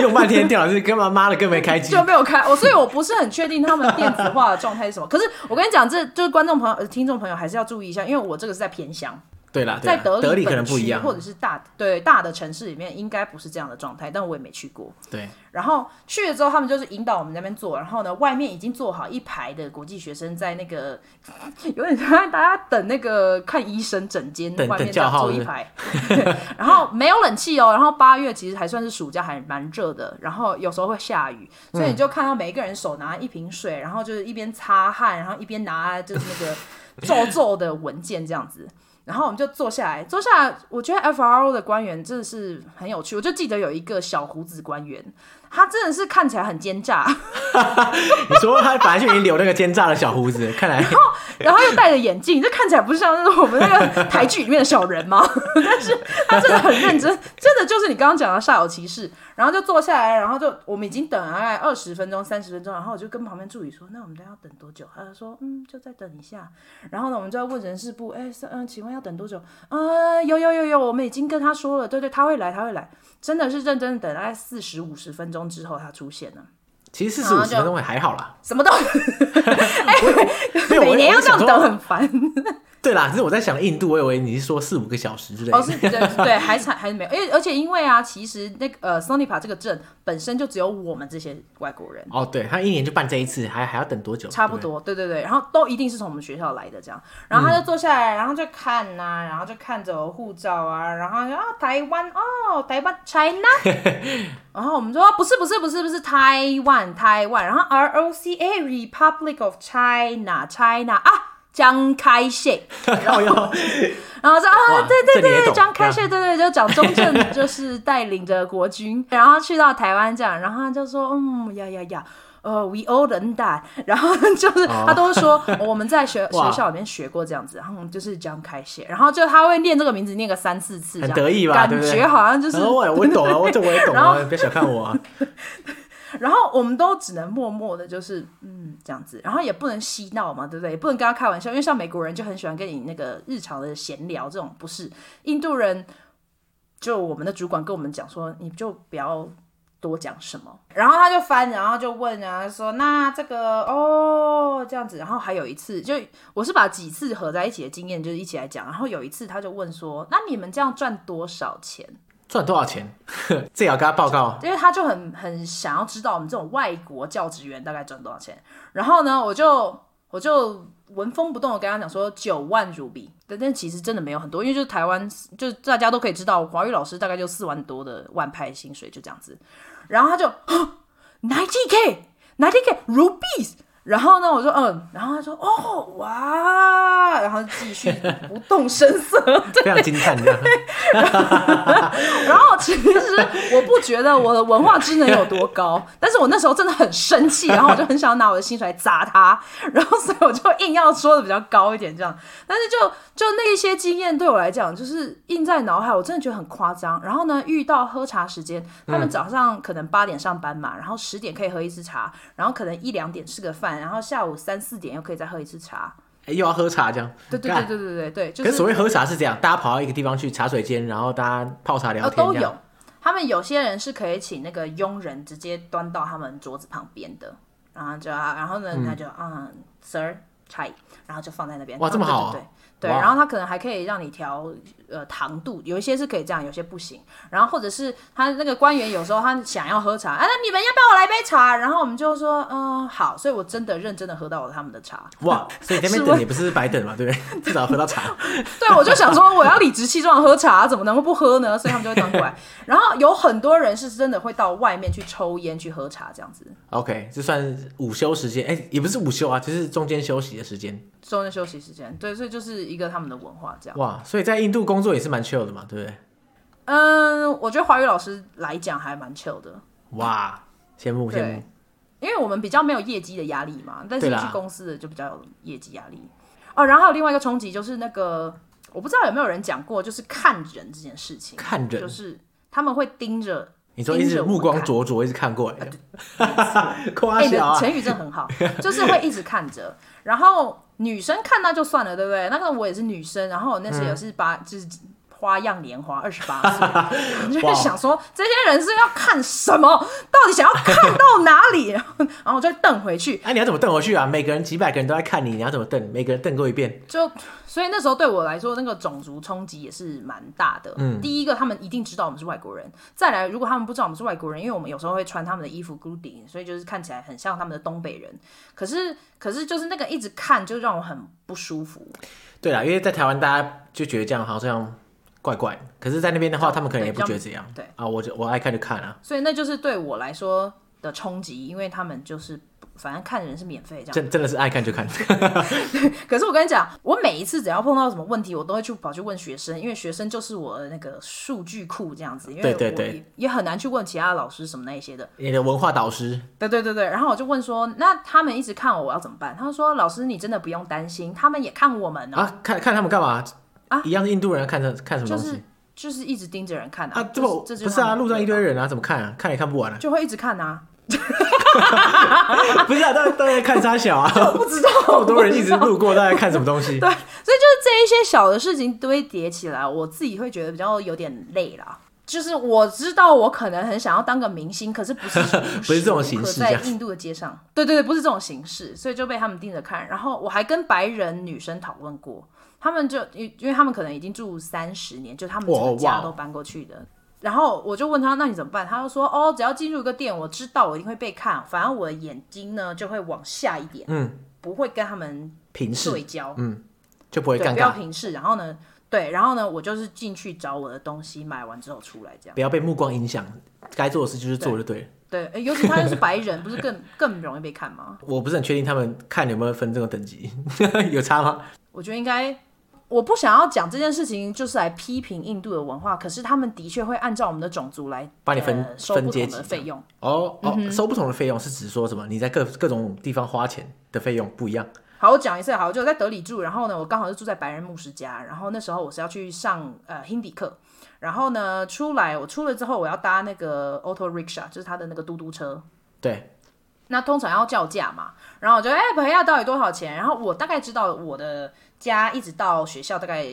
用半天电脑是干嘛？妈的，更没开机，就没有开。我所以我不是很确定他们电子化的状态是什么。可是我跟你讲，这就是观众朋友、听众朋友还是要注意一下，因为我这个是在偏乡。对啦，在德里，德里可能不一样，或者是大对大的城市里面，应该不是这样的状态，但我也没去过。对，然后去了之后，他们就是引导我们那边坐，然后呢，外面已经坐好一排的国际学生在那个，有点像大家等那个看医生诊间外面在坐一排，然后没有冷气哦，然后八月其实还算是暑假，还蛮热的，然后有时候会下雨，所以你就看到每一个人手拿一瓶水，然后就是一边擦汗，然后一边拿就是那个皱皱的文件这样子。然后我们就坐下来，坐下来，我觉得 FRO 的官员真的是很有趣。我就记得有一个小胡子官员，他真的是看起来很奸诈。你说他本来就已经留那个奸诈的小胡子，看来，然后，然后又戴着眼镜，这看起来不是像是我们那个台剧里面的小人吗？但是他真的很认真，真的就是你刚刚讲的煞有其事。然后就坐下来，然后就我们已经等了大概二十分钟、三十分钟，然后我就跟旁边助理说：“那我们要等多久？”他就说：“嗯，就再等一下。”然后呢，我们就要问人事部：“哎，嗯，请问要等多久？”呃，有有有有，我们已经跟他说了，对对，他会来，他会来，真的是认真的等，大概四十五十分钟之后他出现了。其实四十五十分钟也还好啦，什么都 每年要这样等很烦。对啦，只是我在想印度，我以为你是说四五个小时之类的。哦，是，对，对，还差还是没有，而且因为啊，其实那个呃，Sonipa 这个镇本身就只有我们这些外国人。哦，对，他一年就办这一次，还还要等多久？差不多，对对对，然后都一定是从我们学校来的这样，然后他就坐下来，然后就看呐、啊，然后就看着我护照啊，然后啊，台湾哦，台湾 China，然后我们说不是不是不是不是台湾台湾，然后 R O C A Republic of China China 啊。张开谢，然后，然后说啊，对对对，张开谢，对对，就蒋中正 就是带领着国军，然后去到台湾这样，然后他就说，嗯呀呀呀，呃，we all learned that，然后就是他都说我们在学学校里面学过这样子，然后就是张开谢，然后就他会念这个名字念个三四次，很得意吧？感觉好像就是我我懂了，我这我也懂了，别小看我啊。然后我们都只能默默的，就是嗯这样子，然后也不能嬉闹嘛，对不对？也不能跟他开玩笑，因为像美国人就很喜欢跟你那个日常的闲聊，这种不是印度人。就我们的主管跟我们讲说，你就不要多讲什么。然后他就翻，然后就问啊，说那这个哦这样子。然后还有一次，就我是把几次合在一起的经验，就是一起来讲。然后有一次他就问说，那你们这样赚多少钱？赚多少钱？这也要跟他报告，因为他就很很想要知道我们这种外国教职员大概赚多少钱。然后呢，我就我就纹风不动的跟他讲说九万卢比，但但其实真的没有很多，因为就是台湾，就大家都可以知道，华语老师大概就四万多的万派薪水就这样子。然后他就 ninety k，ninety k rupees。然后呢，我说嗯，然后他说哦哇，然后继续 不动声色，非常惊叹的。然后其实我不觉得我的文化智能有多高，但是我那时候真的很生气，然后我就很想要拿我的薪水来砸他，然后所以我就硬要说的比较高一点这样。但是就就那一些经验对我来讲，就是印在脑海，我真的觉得很夸张。然后呢，遇到喝茶时间，他们早上可能八点上班嘛，然后十点可以喝一次茶，然后可能一两点吃个饭。然后下午三四点又可以再喝一次茶，哎，又要喝茶这样？对对对对对对对，就是。可是所谓喝茶是这样，大家跑到一个地方去茶水间，然后大家泡茶聊天。都有，他们有些人是可以请那个佣人直接端到他们桌子旁边的，然后就然后呢，他就嗯，Sir，茶，然后就放在那边。哇，这么好、啊。对对对。对，然后它可能还可以让你调呃糖度，有一些是可以这样，有些不行。然后或者是他那个官员有时候他想要喝茶，哎，那你们要不要我来杯茶？然后我们就说，嗯，好。所以我真的认真的喝到了他们的茶。哇，所以那边等也不是 白等嘛，对不对？至少喝到茶。对，我就想说我要理直气壮的喝茶，怎么能够不喝呢？所以他们就会端过来。然后有很多人是真的会到外面去抽烟去喝茶这样子。OK，这算午休时间？哎，也不是午休啊，就是中间休息的时间。中间休息时间，对，所以就是一个他们的文化这样。哇，所以在印度工作也是蛮 chill 的嘛，对不对？嗯，我觉得华语老师来讲还蛮 chill 的。哇，羡慕羡慕。因为我们比较没有业绩的压力嘛，但是你去公司的就比较有业绩压力。哦，然后还有另外一个冲击就是那个，我不知道有没有人讲过，就是看人这件事情。看人，就是他们会盯着。你说一直目光灼灼，一直看过来的。夸小啊！成语真的很好，就是会一直看着，然后。女生看那就算了，对不对？那个我也是女生，然后我那时也是把、嗯，就是花样年华，二十八岁，我就想说这些人是要看什么？到底想要看到哪里？然后我就瞪回去。哎、啊，你要怎么瞪回去啊？每个人几百个人都在看你，你要怎么瞪？每个人瞪过一遍。就所以那时候对我来说，那个种族冲击也是蛮大的。嗯，第一个他们一定知道我们是外国人。再来，如果他们不知道我们是外国人，因为我们有时候会穿他们的衣服固定，所以就是看起来很像他们的东北人。可是。可是就是那个一直看，就让我很不舒服。对啦，因为在台湾大家就觉得这样好像怪怪，可是在那边的话，他们可能也不觉得这样。对，啊，我就我爱看就看啊。所以那就是对我来说的冲击，因为他们就是。反正看人是免费，这样真真的是爱看就看。可是我跟你讲，我每一次只要碰到什么问题，我都会去跑去问学生，因为学生就是我的那个数据库这样子。因为我也也很难去问其他的老师什么那一些的。你的文化导师。对对对对，然后我就问说，那他们一直看我，我要怎么办？他说，老师你真的不用担心，他们也看我们呢。啊，看看他们干嘛？啊，一样是印度人看着看什么东西？就是就是一直盯着人看啊。啊，这不不是啊，路上一堆人啊，怎么看啊？看也看不完啊。就会一直看啊。不是啊，大家都在看三小啊，我不知道，好多人一直路过，大家看什么东西？对，所以就是这一些小的事情堆叠起来，我自己会觉得比较有点累啦。就是我知道我可能很想要当个明星，可是不是不是这种形式，在印度的街上，对对对，不是这种形式，所以就被他们盯着看。然后我还跟白人女生讨论过，他们就因因为他们可能已经住三十年，就他们整个家都搬过去的。然后我就问他，那你怎么办？他就说，哦，只要进入一个店，我知道我一定会被看，反正我的眼睛呢就会往下一点，嗯，不会跟他们平视对焦，嗯，就不会尴尬，不要平视。然后呢，对，然后呢，我就是进去找我的东西，买完之后出来，这样不要被目光影响，该做的事就是做就对了。对，对，尤其他又是白人，不是更 更容易被看吗？我不是很确定他们看有没有分这个等级，有差吗？我觉得应该。我不想要讲这件事情，就是来批评印度的文化。可是他们的确会按照我们的种族来帮你分、呃、收不同的费用。哦哦、嗯，收不同的费用是指说什么？你在各各种地方花钱的费用不一样。好，我讲一次。好，就在德里住，然后呢，我刚好是住在白人牧师家。然后那时候我是要去上呃 Hindi 课，然后呢出来，我出了之后我要搭那个 auto rickshaw，就是他的那个嘟嘟车。对。那通常要叫价嘛，然后我就哎，朋友到底多少钱？然后我大概知道我的。家一直到学校大概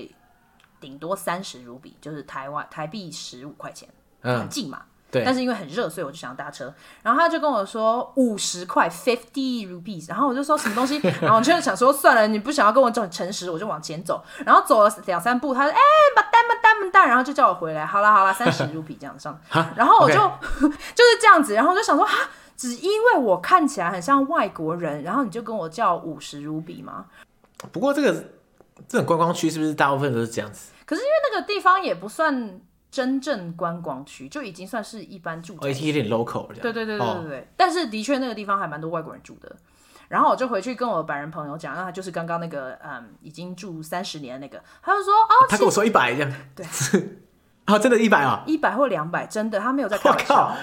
顶多三十卢比，就是台湾台币十五块钱，嗯，很近嘛。对。但是因为很热，所以我就想要搭车。然后他就跟我说五十块，fifty rupees。然后我就说什么东西？然后我就想说算了，你不想要跟我这么诚实，我就往前走。然后走了两三步，他说哎，把单把单把单，然后就叫我回来。好啦好啦，三十卢比这样上。然后我就 就是这样子，然后我就想说哈，只因为我看起来很像外国人，然后你就跟我叫五十卢比吗？不过这个。这种观光区是不是大部分都是这样子？可是因为那个地方也不算真正观光区，就已经算是一般住宅，而且有点 local 这样。对对对对对对。哦、但是的确那个地方还蛮多外国人住的。然后我就回去跟我的白人朋友讲，那他就是刚刚那个嗯，已经住三十年的那个，他就说哦，他跟我说一百这样。对。啊，真的，一百啊！一百或两百，真的，他没有在开玩笑。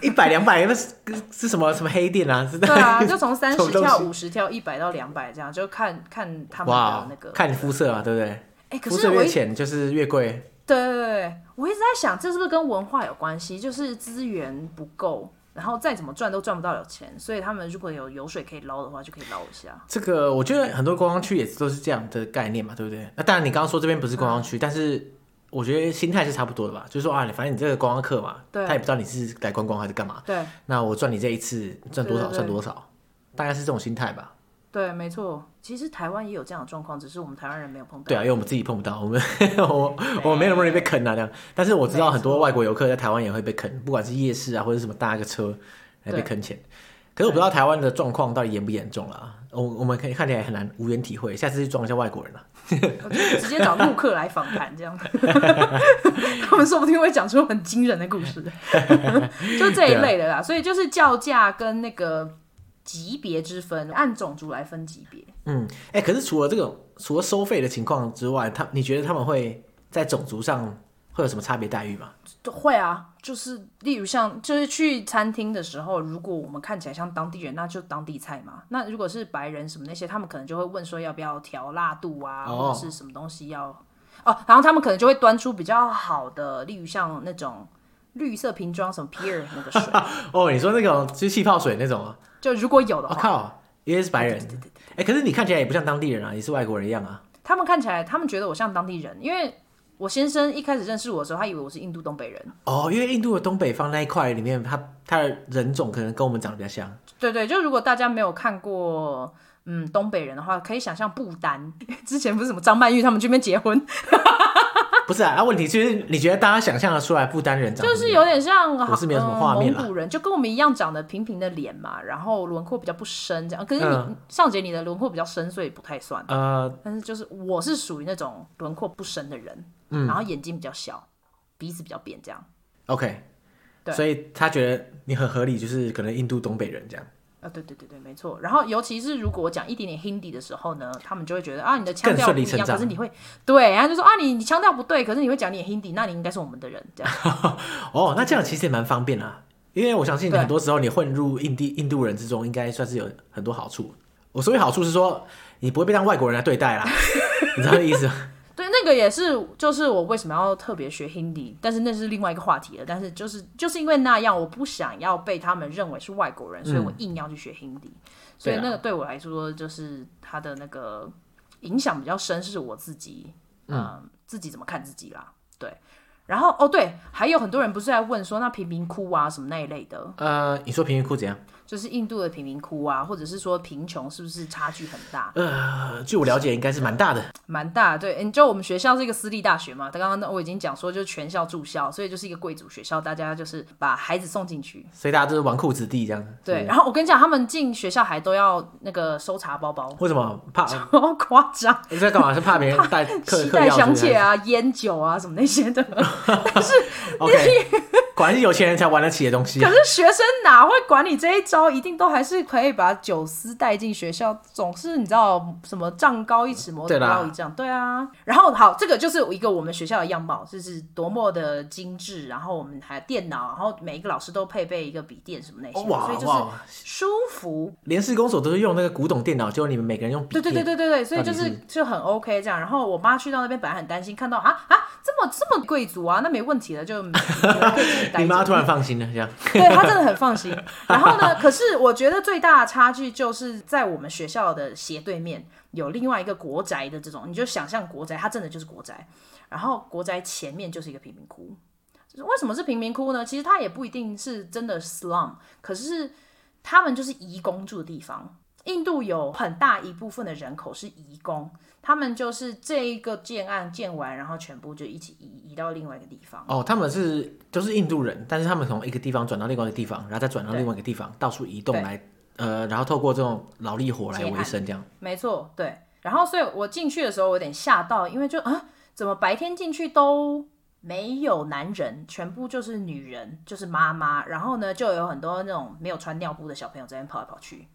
一百两百，那是是什么什么黑店啊？是对啊，就从 三十跳五十跳一百到两百这样，就看看他们的那个，看你肤色啊，对不对？哎、欸，可是我越浅就是越贵。对对对，我一直在想，这是不是跟文化有关系？就是资源不够，然后再怎么赚都赚不到有钱，所以他们如果有油水可以捞的话，就可以捞一下。这个我觉得很多观光区也都是这样的概念嘛，对不对？那当然，你刚刚说这边不是观光区，嗯，但是。我觉得心态是差不多的吧，就是说啊，你反正你这个观光客嘛，他也不知道你是来观光还是干嘛。对。那我赚你这一次赚多少算多少，大概是这种心态吧。对，没错。其实台湾也有这样的状况，只是我们台湾人没有碰到。对啊，因为我们自己碰不到，我们 我我没那么容易被坑啊这样。但是我知道很多外国游客在台湾也会被坑，不管是夜市啊，或者什么搭个车来被坑钱。可是我不知道台湾的状况到底严不严重了。我我们可以看起来很难无缘体会，下次去装一下外国人了。直接找陆客来访谈这样，他们说不定会讲出很惊人的故事，就这一类的啦。所以就是叫价跟那个。级别之分，按种族来分级别。嗯，哎、可是除了这种除了收费的情况之外，他你觉得他们会在种族上会有什么差别待遇吗？会啊，就是例如像就是去餐厅的时候，如果我们看起来像当地人，那就当地菜嘛。那如果是白人什么那些，他们可能就会问说要不要调辣度啊，哦、或者是什么东西要哦，然后他们可能就会端出比较好的，例如像那种绿色瓶装什么 Pier 那个水。哦，你说那种就是气泡水那种啊？就如果有的话，我、哦、靠，也是白人。哎、欸，可是你看起来也不像当地人啊，你是外国人一样啊。他们看起来，他们觉得我像当地人，因为我先生一开始认识我的时候，他以为我是印度东北人。哦，因为印度的东北方那一块里面，他他的人种可能跟我们长得比较像。对对，就如果大家没有看过，嗯，东北人的话，可以想象不丹，之前不是什么张曼玉他们这边结婚。不是啊，那问题就是你觉得大家想象的出来不丹人长就是有点像，我是没有什么画面、呃、蒙古人，就跟我们一样长得平平的脸嘛，然后轮廓比较不深这样。可是你尚杰、嗯、你的轮廓比较深，所以不太算。呃，但是就是我是属于那种轮廓不深的人，嗯，然后眼睛比较小，鼻子比较扁这样。OK，对，所以他觉得你很合理，就是可能印度东北人这样。啊，对对对对，没错。然后，尤其是如果我讲一点点 Hindi 的时候呢，他们就会觉得啊，你的腔调不一样。可是你会对，然后就说啊，你你腔调不对，可是你会讲点 Hindi，那你应该是我们的人这样。哦，那这样其实也蛮方便啊，因为我相信很多时候你混入印地印度人之中，应该算是有很多好处。我所谓好处是说，你不会被当外国人来对待啦，你知道这意思吗？对，那个也是，就是我为什么要特别学 Hindi，但是那是另外一个话题了。但是就是就是因为那样，我不想要被他们认为是外国人，所以我硬要去学 Hindi。嗯、所以那个对我来说，就是他的那个影响比较深，是我自己，嗯，呃、自己怎么看自己啦。对，然后哦对，还有很多人不是在问说，那贫民窟啊什么那一类的。呃，你说贫民窟怎样？就是印度的贫民窟啊，或者是说贫穷是不是差距很大？呃，据我了解，应该是蛮大的。蛮大，对。你就我们学校是一个私立大学嘛，他刚刚我已经讲说，就是全校住校，所以就是一个贵族学校，大家就是把孩子送进去，所以大家都是纨绔子弟这样。对。然后我跟你讲，他们进学校还都要那个搜查包包。为什么？怕？超夸张！你在干嘛？是怕别人带携带香切啊、烟酒啊什么那些的。但是，OK。果然是有钱人才玩得起的东西，啊。可是学生哪会管你这一招？一定都还是可以把酒丝带进学校。总是你知道什么丈高一尺，魔高一丈。对啊。然后好，这个就是一个我们学校的样貌，就是多么的精致。然后我们还有电脑，然后每一个老师都配备一个笔电什么那些，哇所以就是舒服。连市公所都是用那个古董电脑，就你们每个人用笔电。对对对对对对，所以就是就很 OK 这样。然后我妈去到那边本来很担心，看到啊啊这么这么贵族啊，那没问题了就。你妈突然放心了，这样。对，她真的很放心。然后呢，可可是我觉得最大的差距就是在我们学校的斜对面有另外一个国宅的这种，你就想象国宅，它真的就是国宅。然后国宅前面就是一个贫民窟。为什么是贫民窟呢？其实它也不一定是真的 slum，可是他们就是移工住的地方。印度有很大一部分的人口是移工，他们就是这一个建案建完，然后全部就一起移移到另外一个地方。哦，他们是都是印度人，但是他们从一个地方转到另外一个地方，然后再转到另外一个地方，到处移动来，呃，然后透过这种劳力活来维生，这样。没错，对。然后，所以我进去的时候我有点吓到，因为就啊，怎么白天进去都没有男人，全部就是女人，就是妈妈。然后呢，就有很多那种没有穿尿布的小朋友在那边跑来跑去。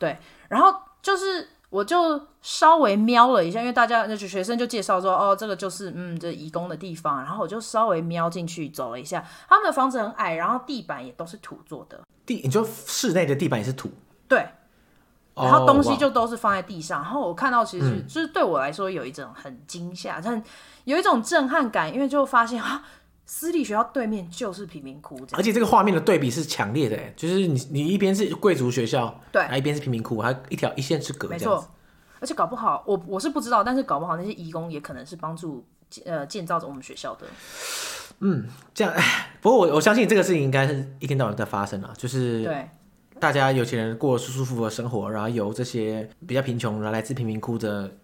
对，然后就是我就稍微瞄了一下，因为大家那学生就介绍说，哦，这个就是嗯，这移工的地方。然后我就稍微瞄进去走了一下，他们的房子很矮，然后地板也都是土做的。地，你说室内的地板也是土？对。然后东西就都是放在地上。Oh, 然后我看到，其实就是对我来说有一种很惊吓，但、嗯、有一种震撼感，因为就发现啊。私立学校对面就是贫民窟，而且这个画面的对比是强烈的，就是你你一边是贵族学校，对，然后一边是贫民窟，还一条一线之隔，没错。而且搞不好，我我是不知道，但是搞不好那些义工也可能是帮助呃建造着我们学校的。嗯，这样。不过我我相信这个事情应该是一天到晚在发生啊，就是对，大家有钱人过舒舒服服的生活，然后由这些比较贫穷、然后来自贫民窟的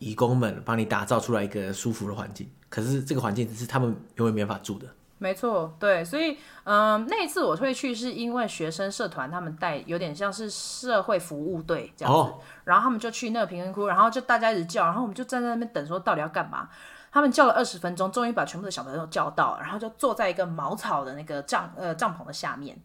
义工们帮你打造出来一个舒服的环境。可是这个环境只是他们永远没法住的。没错，对，所以嗯、呃，那一次我会去是因为学生社团他们带有点像是社会服务队这样子，哦、然后他们就去那个贫民窟，然后就大家一直叫，然后我们就站在那边等，说到底要干嘛？他们叫了二十分钟，终于把全部的小朋友叫到，然后就坐在一个茅草的那个帐呃帐篷的下面，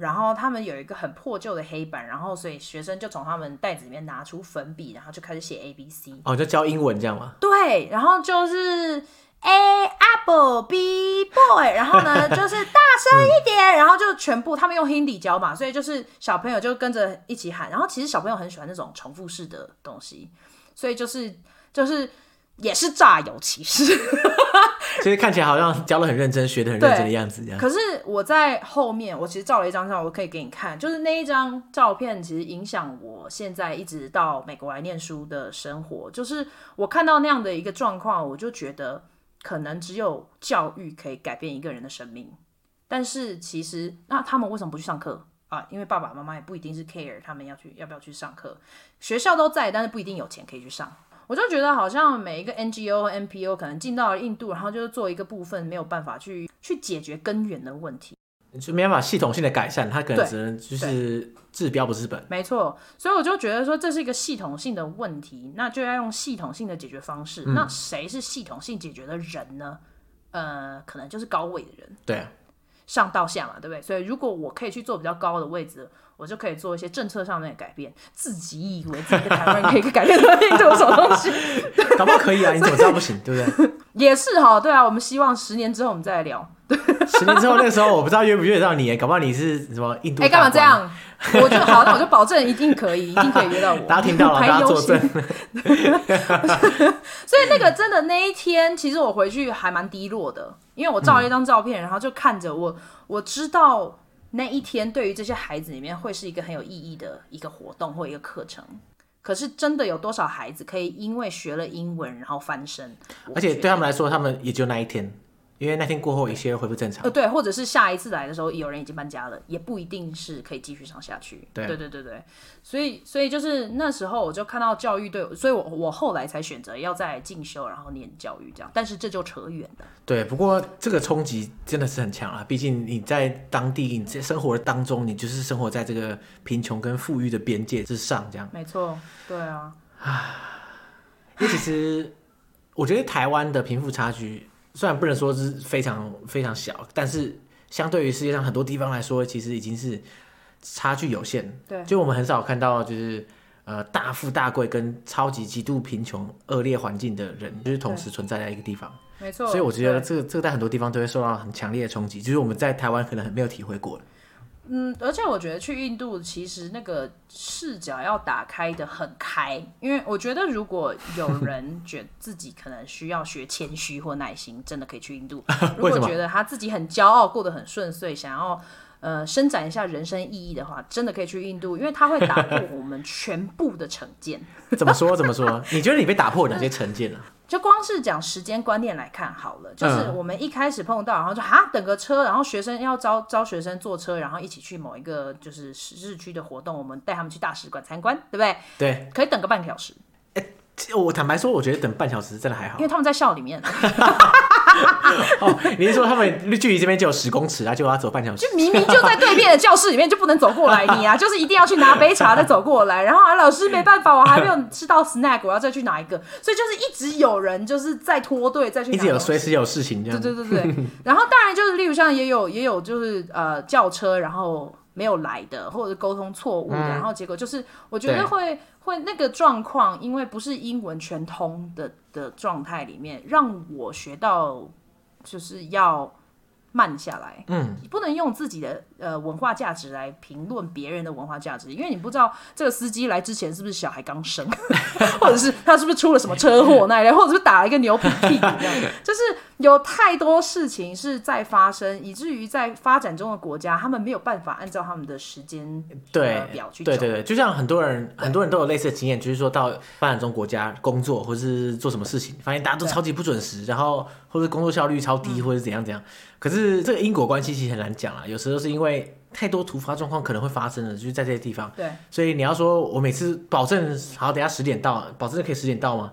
然后他们有一个很破旧的黑板，然后所以学生就从他们袋子里面拿出粉笔，然后就开始写 A B C。哦，就教英文这样吗？对，然后就是 A apple，B boy，然后呢就是大声 一点，嗯、然后就全部他们用 Hindi 教嘛，所以就是小朋友就跟着一起喊，然后其实小朋友很喜欢那种重复式的东西，所以就是就是。也是煞有其事，其实看起来好像教的很认真，学的很认真的样子。可是我在后面，我其实照了一张照，我可以给你看，就是那一张照片，其实影响我现在一直到美国来念书的生活。就是我看到那样的一个状况，我就觉得可能只有教育可以改变一个人的生命。但是其实，那他们为什么不去上课啊？因为爸爸妈妈也不一定是 care 他们要去要不要去上课，学校都在，但是不一定有钱可以去上。我就觉得好像每一个 NGO、NPO 可能进到了印度，然后就是做一个部分，没有办法去去解决根源的问题，就没办法系统性的改善，它可能只能就是治标不治本。没错，所以我就觉得说这是一个系统性的问题，那就要用系统性的解决方式。嗯、那谁是系统性解决的人呢？呃，可能就是高位的人。对啊，上到下嘛，对不对？所以如果我可以去做比较高的位置。我就可以做一些政策上面的改变，自己以为自己的台湾人可以改变到印度什么东西？搞不好可以啊，你怎么知道不行？对不对？也是哈，对啊，我们希望十年之后我们再来聊。十年之后那个时候，我不知道约不约得到你，搞不好你是什么印度？哎，干嘛这样？我就好，那我就保证一定可以，一定可以约到我。大家听到了，大家作证。所以那个真的那一天，其实我回去还蛮低落的，因为我照了一张照片，然后就看着我，我知道。那一天对于这些孩子里面会是一个很有意义的一个活动或一个课程，可是真的有多少孩子可以因为学了英文然后翻身？而且对他们来说，他们也就那一天。因为那天过后，一切恢复正常。呃，对，或者是下一次来的时候，有人已经搬家了，也不一定是可以继续上下去。对，对，对，对，对。所以，所以就是那时候，我就看到教育对，所以我我后来才选择要在进修，然后念教育这样。但是这就扯远了。对，不过这个冲击真的是很强啊！毕竟你在当地，你在生活的当中，你就是生活在这个贫穷跟富裕的边界之上，这样。没错，对啊。啊，因为其实我觉得台湾的贫富差距。虽然不能说是非常非常小，但是相对于世界上很多地方来说，其实已经是差距有限。对，就我们很少看到，就是呃大富大贵跟超级极度贫穷恶劣环境的人，就是同时存在在一个地方。没错。所以我觉得这个这个在很多地方都会受到很强烈的冲击，就是我们在台湾可能很没有体会过。嗯，而且我觉得去印度其实那个视角要打开的很开，因为我觉得如果有人觉得自己可能需要学谦虚或耐心，真的可以去印度。如果觉得他自己很骄傲，过得很顺遂，想要呃伸展一下人生意义的话，真的可以去印度，因为他会打破我们全部的成见。怎么说？怎么说？你觉得你被打破哪些成见了？就光是讲时间观念来看好了，就是我们一开始碰到，然后就哈等个车，然后学生要招招学生坐车，然后一起去某一个就是市区的活动，我们带他们去大使馆参观，对不对？对，可以等个半个小时。我坦白说，我觉得等半小时真的还好，因为他们在校里面。哦，你是说他们距离这边就有十公尺啊，就要走半小时？就明明就在对面的教室里面，就不能走过来你啊，就是一定要去拿杯茶再走过来。然后啊，老师没办法，我还没有吃到 snack，我要再去拿一个。所以就是一直有人就是在拖队再去拿，一直有随时有事情这样。对对对对。然后当然就是例如像也有也有就是呃轿车，然后没有来的，或者沟通错误的，嗯、然后结果就是我觉得会。会那个状况，因为不是英文全通的的状态里面，让我学到就是要慢下来。嗯，不能用自己的呃文化价值来评论别人的文化价值，因为你不知道这个司机来之前是不是小孩刚生，或者是他是不是出了什么车祸那一类，或者是打了一个牛皮屁股这样，就是。有太多事情是在发生，以至于在发展中的国家，他们没有办法按照他们的时间对表去走。对对对，就像很多人，很多人都有类似的经验，就是说到发展中国家工作或是做什么事情，发现大家都超级不准时，然后或者工作效率超低，或者怎样怎样。可是这个因果关系其实很难讲啊，有时候是因为太多突发状况可能会发生的，就是在这些地方。对，所以你要说我每次保证好，等下十点到，保证可以十点到吗？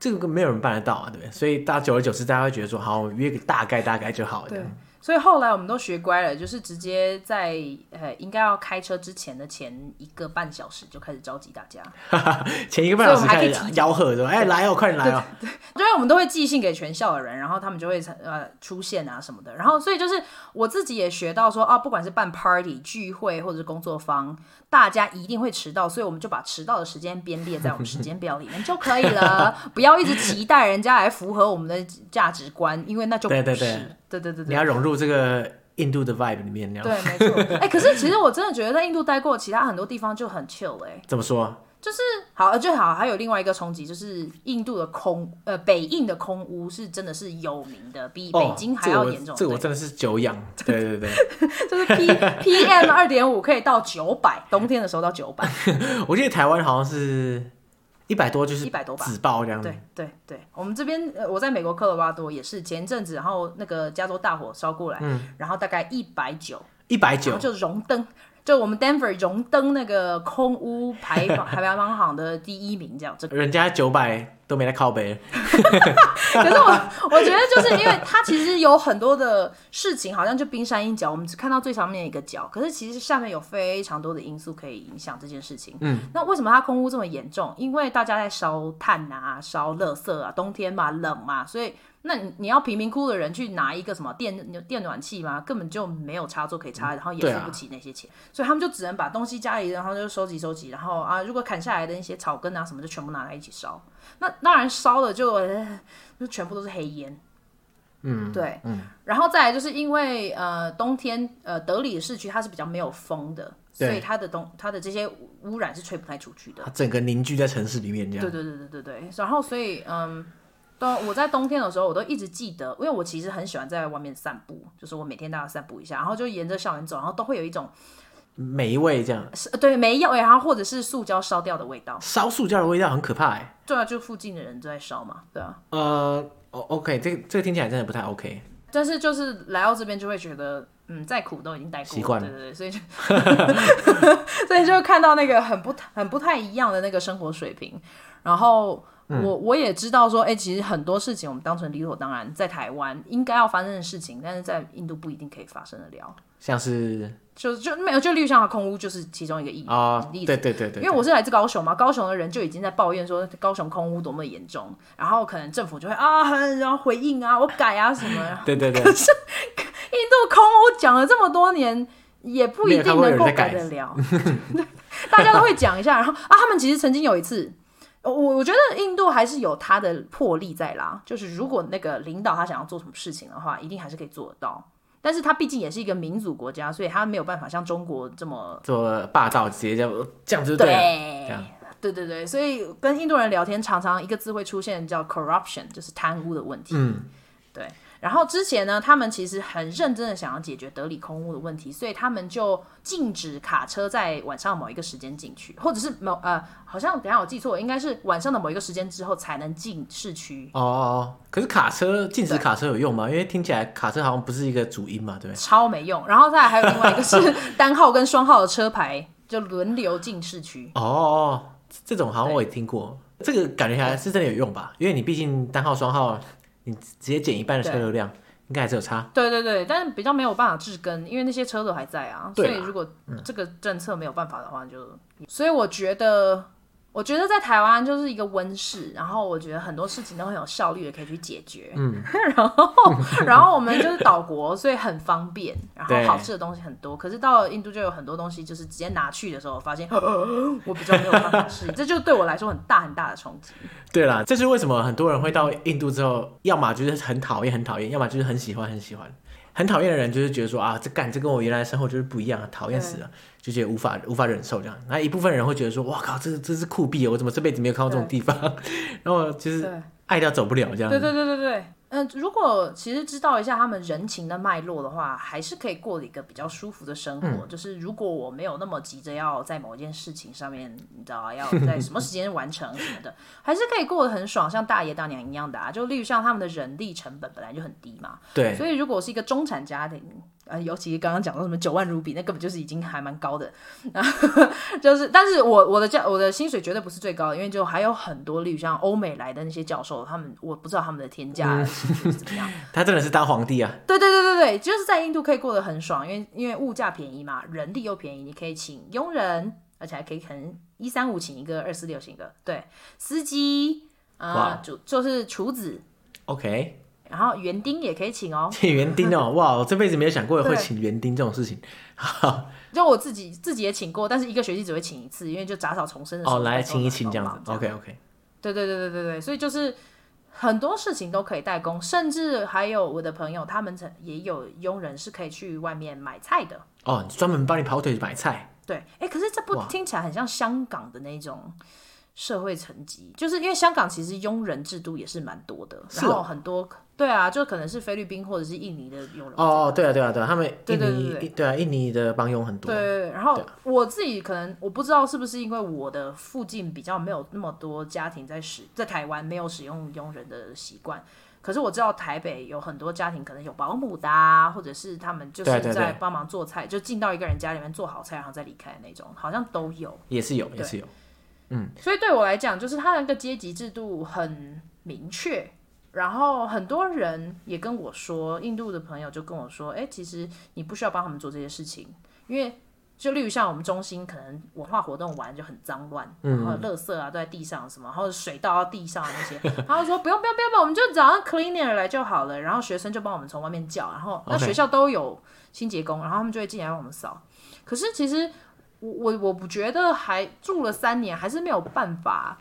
这个没有人办得到啊，对不对？所以大家久而久之，大家会觉得说，好，约个大概大概就好了。对。所以后来我们都学乖了，就是直接在呃应该要开车之前的前一个半小时就开始召集大家。前一个半小时开始吆喝说：“哎，来哦，快点来哦！”对，因为我们都会寄信给全校的人，然后他们就会呃出现啊什么的。然后所以就是我自己也学到说啊，不管是办 party 聚会或者是工作坊，大家一定会迟到，所以我们就把迟到的时间编列在我们时间表里面就可以了，不要一直期待人家来符合我们的价值观，因为那就不是。对对对。对对对对，你要融入这个印度的 vibe 里面，那样对，没错。哎、欸，可是其实我真的觉得在印度待过，其他很多地方就很 chill 哎、欸。怎么说？就是好，就好。还有另外一个冲击，就是印度的空呃北印的空污是真的是有名的，比北京还要严重。哦、这个我，这个我真的是久仰。对对对，就是 P PM 二点五可以到九百，冬天的时候到九百。我记得台湾好像是。一百多就是一百多吧，紫爆这样子。对对对，我们这边呃，我在美国科罗拉多也是前阵子，然后那个加州大火烧过来，嗯，然后大概一百九，一百九就荣登。就我们 Denver 荣登那个空屋排排排行榜的第一名，这样，这人家九百都没来靠北。可是我我觉得就是因为它其实有很多的事情，好像就冰山一角，我们只看到最上面一个角，可是其实下面有非常多的因素可以影响这件事情。嗯，那为什么它空屋这么严重？因为大家在烧炭啊，烧垃圾啊，冬天嘛，冷嘛，所以。那你你要贫民窟的人去拿一个什么电电暖气吗？根本就没有插座可以插，然后也付不起那些钱，所以他们就只能把东西家里，然后就收集收集，然后啊，如果砍下来的那些草根啊什么，就全部拿来一起烧。那当然烧了就就全部都是黑烟。嗯，对，嗯，然后再来就是因为呃冬天呃德里的市区它是比较没有风的，所以它的东它的这些污染是吹不太出去的。它整个凝聚在城市里面这样。对对对对对对，然后所以嗯。冬我在冬天的时候，我都一直记得，因为我其实很喜欢在外面散步，就是我每天都要散步一下，然后就沿着校园走，然后都会有一种霉味，这样是对霉味，然后或者是塑胶烧掉的味道。烧塑胶的味道很可怕哎。对啊，就附近的人都在烧嘛，对啊。呃，OK，这个这个听起来真的不太 OK。但是就是来到这边就会觉得，嗯，再苦都已经待习惯了，对对对，所以就 所以就看到那个很不很不太一样的那个生活水平，然后。嗯、我我也知道说，哎、欸，其实很多事情我们当成理所当然，在台湾应该要发生的事情，但是在印度不一定可以发生得了。像是，就就没有，就例如像空屋就是其中一个例子。啊，对对对对，对。因为我是来自高雄嘛，高雄的人就已经在抱怨说高雄空屋多么严重，然后可能政府就会啊，然后回应啊，我改啊什么。对对对。可是印度空屋讲了这么多年，也不一定能够改得了。大家都会讲一下，然后啊，他们其实曾经有一次。我我觉得印度还是有他的魄力在啦，就是如果那个领导他想要做什么事情的话，一定还是可以做得到。但是他毕竟也是一个民主国家，所以他没有办法像中国这么做霸道，直接这样这样就对了。对对对，所以跟印度人聊天，常常一个字会出现叫 corruption，就是贪污的问题。嗯，对。然后之前呢，他们其实很认真的想要解决德里空屋的问题，所以他们就禁止卡车在晚上某一个时间进去，或者是某呃，好像等下我记错了，应该是晚上的某一个时间之后才能进市区。哦，哦，可是卡车禁止卡车有用吗？因为听起来卡车好像不是一个主因嘛，对不对？超没用。然后再来还有另外一个是单号跟双号的车牌就轮流进市区。哦，哦，这种好像我也听过，这个感觉起来是真的有用吧？因为你毕竟单号双号。你直接减一半的车流量，应该还是有差。对对对，但是比较没有办法治根，因为那些车都还在啊。所以如果这个政策没有办法的话就，嗯、所以我觉得。我觉得在台湾就是一个温室，然后我觉得很多事情都很有效率的可以去解决。嗯，然后然后我们就是岛国，所以很方便，然后好吃的东西很多。可是到了印度就有很多东西，就是直接拿去的时候，发现 我比较没有办法适应，这就对我来说很大很大的冲击。对啦，这是为什么很多人会到印度之后，要么就是很讨厌很讨厌，要么就是很喜欢很喜欢。很讨厌的人就是觉得说啊，这干这跟我原来的生活就是不一样，讨厌死了，就觉得无法无法忍受这样。那一部分人会觉得说，哇靠，这这是酷毙，我怎么这辈子没有看到这种地方？然后就是爱到走不了这样。对对对对对。嗯，如果其实知道一下他们人情的脉络的话，还是可以过一个比较舒服的生活。嗯、就是如果我没有那么急着要在某一件事情上面，你知道要在什么时间完成什么的，还是可以过得很爽，像大爷大娘一样的啊。就例如像他们的人力成本本来就很低嘛，对。所以如果是一个中产家庭。呃，尤其刚刚讲到什么九万卢比，那根本就是已经还蛮高的，啊、就是，但是我我的教我的薪水绝对不是最高的，因为就还有很多，例如像欧美来的那些教授，他们我不知道他们的天价是怎么样。他真的是当皇帝啊！对对对对对，就是在印度可以过得很爽，因为因为物价便宜嘛，人力又便宜，你可以请佣人，而且还可以可能一三五请一个，二四六请一个，对，司机啊，主、呃、就是厨子，OK。然后园丁也可以请哦，请园丁哦，哇，我这辈子没有想过会请园丁这种事情。就我自己自己也请过，但是一个学期只会请一次，因为就杂草丛生的时候。哦，来请一请这样子，OK OK。对对对对对对，所以就是很多事情都可以代工，甚至还有我的朋友，他们曾也有佣人是可以去外面买菜的。哦，专门帮你跑腿买菜。对，哎，可是这不听起来很像香港的那种。社会层级，就是因为香港其实佣人制度也是蛮多的，然后很多对啊，就可能是菲律宾或者是印尼的佣人。哦，对啊，对啊，对啊，他们印尼对对对对，对啊，印尼的帮佣很多。对，然后我自己可能我不知道是不是因为我的附近比较没有那么多家庭在使在台湾没有使用佣人的习惯，可是我知道台北有很多家庭可能有保姆的啊，或者是他们就是在帮忙做菜，就进到一个人家里面做好菜然后再离开的那种，好像都有，也是有，也是有。嗯，所以对我来讲，就是他的那个阶级制度很明确。然后很多人也跟我说，印度的朋友就跟我说，哎，其实你不需要帮他们做这些事情，因为就例如像我们中心，可能文化活动完就很脏乱，然后垃圾啊都在地上什么，然后水倒到地上那些，然后说不用不用不用，我们就找上 cleaner 来就好了，然后学生就帮我们从外面叫，然后那学校都有清洁工，然后他们就会进来帮我们扫。可是其实。我我我不觉得还住了三年，还是没有办法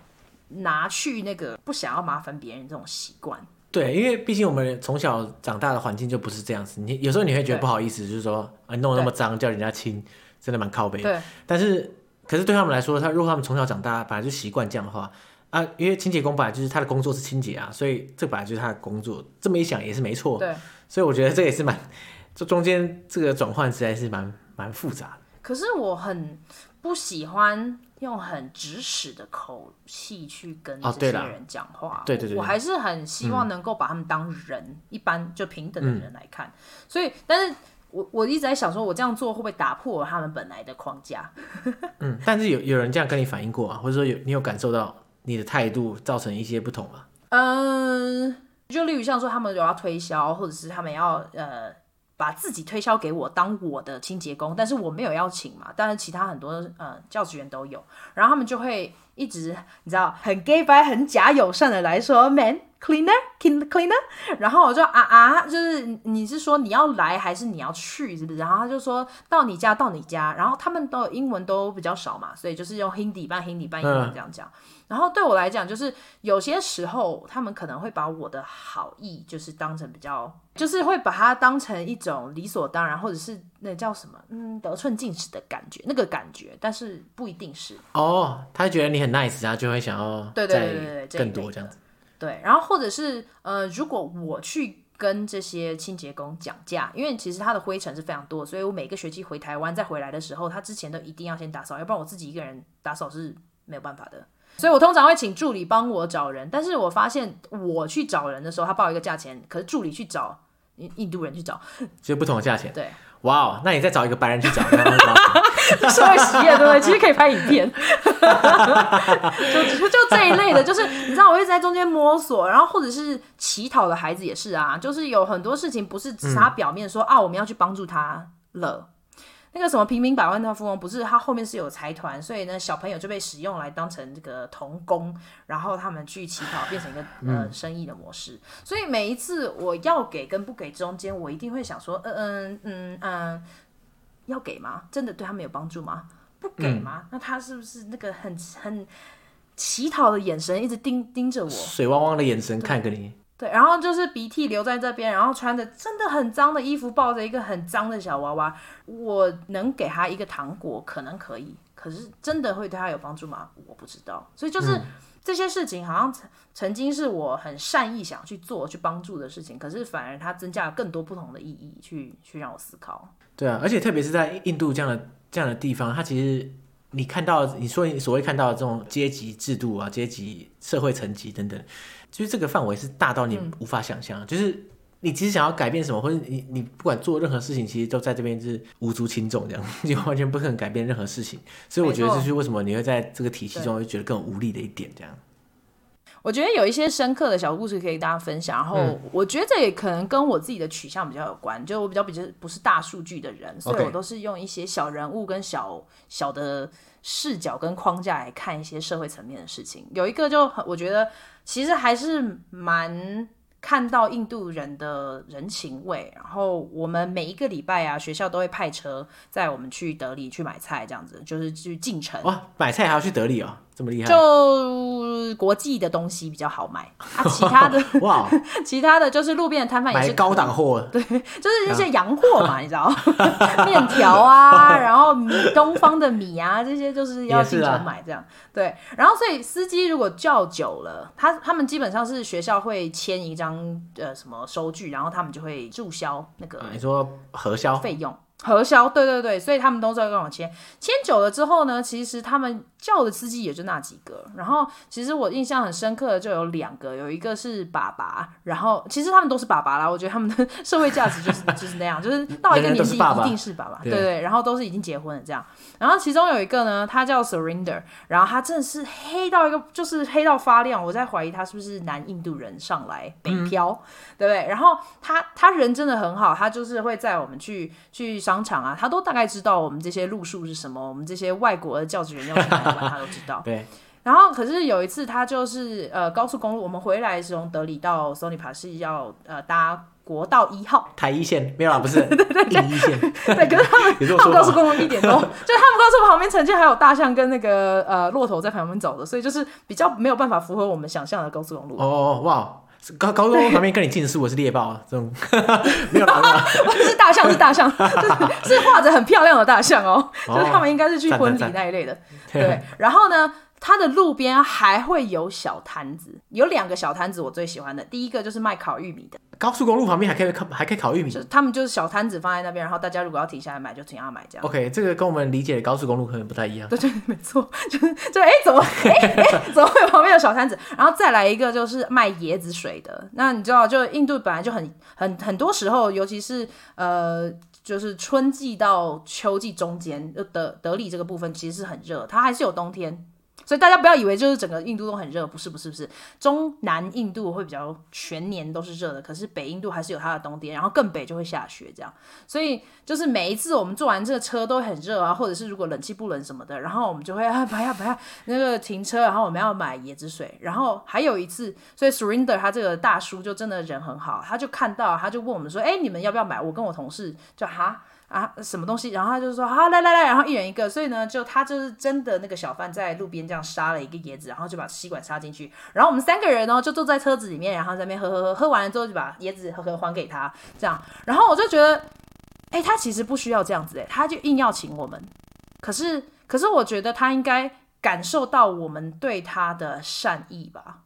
拿去那个不想要麻烦别人这种习惯。对，因为毕竟我们从小长大的环境就不是这样子。你有时候你会觉得不好意思，就是说啊，弄得那么脏叫人家亲，真的蛮靠背。对。但是，可是对他们来说，他如果他们从小长大本来就习惯这样的话啊，因为清洁工本来就是他的工作是清洁啊，所以这本来就是他的工作。这么一想也是没错。对。所以我觉得这也是蛮，这中间这个转换实在是蛮蛮复杂的。可是我很不喜欢用很指使的口气去跟这些人讲话。对对对，我还是很希望能够把他们当人，嗯、一般就平等的人来看。所以，但是我我一直在想，说我这样做会不会打破他们本来的框架？嗯，但是有有人这样跟你反映过啊，或者说有你有感受到你的态度造成一些不同吗？嗯，就例如像说他们有要推销，或者是他们要呃。把自己推销给我当我的清洁工，但是我没有邀请嘛，但是其他很多呃教职员都有，然后他们就会一直你知道很 gay 白很假友善的来说 man cleaner cleaner，然后我就啊啊，就是你是说你要来还是你要去是不是？然后他就说到你家到你家，然后他们都英文都比较少嘛，所以就是用 Hindi 半 Hindi 半英文这样讲。嗯然后对我来讲，就是有些时候他们可能会把我的好意，就是当成比较，就是会把它当成一种理所当然，或者是那叫什么，嗯，得寸进尺的感觉，那个感觉，但是不一定是。哦，他觉得你很 nice，他就会想要对对对对更多这样子。对，然后或者是呃，如果我去跟这些清洁工讲价，因为其实他的灰尘是非常多，所以我每个学期回台湾再回来的时候，他之前都一定要先打扫，要不然我自己一个人打扫是没有办法的。所以我通常会请助理帮我找人，但是我发现我去找人的时候，他报一个价钱，可是助理去找印印度人去找，就不同的价钱。对，哇哦，那你再找一个白人去找，社会实验对不对？其实可以拍影片，就就这一类的，就是你知道，我一直在中间摸索，然后或者是乞讨的孩子也是啊，就是有很多事情不是只是他表面说、嗯、啊，我们要去帮助他了。那个什么平民百万大富翁不是，他后面是有财团，所以呢，小朋友就被使用来当成这个童工，然后他们去乞讨，变成一个呃生意的模式。所以每一次我要给跟不给中间，我一定会想说，嗯嗯嗯嗯，要给吗？真的对他们有帮助吗？不给吗？嗯、那他是不是那个很很乞讨的眼神一直盯盯着我，水汪汪的眼神看着你？对，然后就是鼻涕留在这边，然后穿着真的很脏的衣服，抱着一个很脏的小娃娃。我能给他一个糖果，可能可以，可是真的会对他有帮助吗？我不知道。所以就是这些事情好像曾曾经是我很善意想去做、去帮助的事情，可是反而它增加了更多不同的意义，去去让我思考。对啊，而且特别是在印度这样的这样的地方，它其实你看到你说你所谓看到的这种阶级制度啊、阶级社会层级等等，就是这个范围是大到你无法想象，嗯、就是。你其实想要改变什么，或者你你不管做任何事情，其实都在这边是无足轻重这样，你完全不可能改变任何事情。所以我觉得这是为什么你会在这个体系中会觉得更无力的一点。这样，我觉得有一些深刻的小故事可以跟大家分享。然后我觉得这也可能跟我自己的取向比较有关，就我比较比较不是大数据的人，所以我都是用一些小人物跟小小的视角跟框架来看一些社会层面的事情。有一个就我觉得其实还是蛮。看到印度人的人情味，然后我们每一个礼拜啊，学校都会派车载我们去德里去买菜，这样子就是去进城。哇，买菜还要去德里哦，这么厉害！就国际的东西比较好买。啊，其他的 哇，其他的就是路边的摊贩也是高档货，对，就是一些洋货嘛，你知道，面条啊，然后米东方的米啊，这些就是要经常买这样。对，然后所以司机如果叫久了，他他们基本上是学校会签一张呃什么收据，然后他们就会注销那个你说核销？费用。核销，对对对，所以他们都在跟我签，签久了之后呢，其实他们叫的司机也就那几个。然后其实我印象很深刻的就有两个，有一个是爸爸，然后其实他们都是爸爸啦。我觉得他们的 社会价值就是就是那样，就是到一个年纪一定是爸爸，对对。然后都是已经结婚了这样。然后其中有一个呢，他叫 Surrender，然后他真的是黑到一个就是黑到发亮，我在怀疑他是不是南印度人上来北漂，嗯、对不对？然后他他人真的很好，他就是会载我们去去。商场啊，他都大概知道我们这些路数是什么，我们这些外国的教职员要去哪里玩，他都知道。对。然后，可是有一次，他就是呃高速公路，我们回来是从德里到索尼帕是要呃搭国道一号 台一线，没有啦，不是 对对对，第一线。对，可是他们他们高速公路一点多，就他们高速旁边曾经还有大象跟那个呃骆驼在旁边走的，所以就是比较没有办法符合我们想象的高速公路。哦哇。高高中旁边跟你近视，我是猎豹啊，这种。没有啦，不 是大象，是大象，是画着很漂亮的大象哦，就是他们应该是去婚礼那一类的，对，然后呢？它的路边还会有小摊子，有两个小摊子我最喜欢的，第一个就是卖烤玉米的。高速公路旁边还可以烤，还可以烤玉米。就是他们就是小摊子放在那边，然后大家如果要停下来买，就停下来买这样。OK，这个跟我们理解的高速公路可能不太一样。对对，没错，就是就哎、欸，怎么哎哎、欸欸，怎么会有旁边有小摊子？然后再来一个就是卖椰子水的。那你知道，就印度本来就很很很多时候，尤其是呃，就是春季到秋季中间，德德里这个部分其实是很热，它还是有冬天。所以大家不要以为就是整个印度都很热，不是不是不是，中南印度会比较全年都是热的，可是北印度还是有它的冬天，然后更北就会下雪这样。所以就是每一次我们坐完这个车都很热啊，或者是如果冷气不冷什么的，然后我们就会啊不要不要那个停车，然后我们要买椰子水，然后还有一次，所以 Surinder 他这个大叔就真的人很好，他就看到他就问我们说，哎，你们要不要买？我跟我同事就哈。啊，什么东西？然后他就说好，来来来，然后一人一个。所以呢，就他就是真的那个小贩在路边这样杀了一个椰子，然后就把吸管插进去。然后我们三个人呢，就坐在车子里面，然后在那边喝喝喝，喝完了之后就把椰子喝喝还给他，这样。然后我就觉得，哎，他其实不需要这样子，哎，他就硬要请我们。可是，可是我觉得他应该感受到我们对他的善意吧。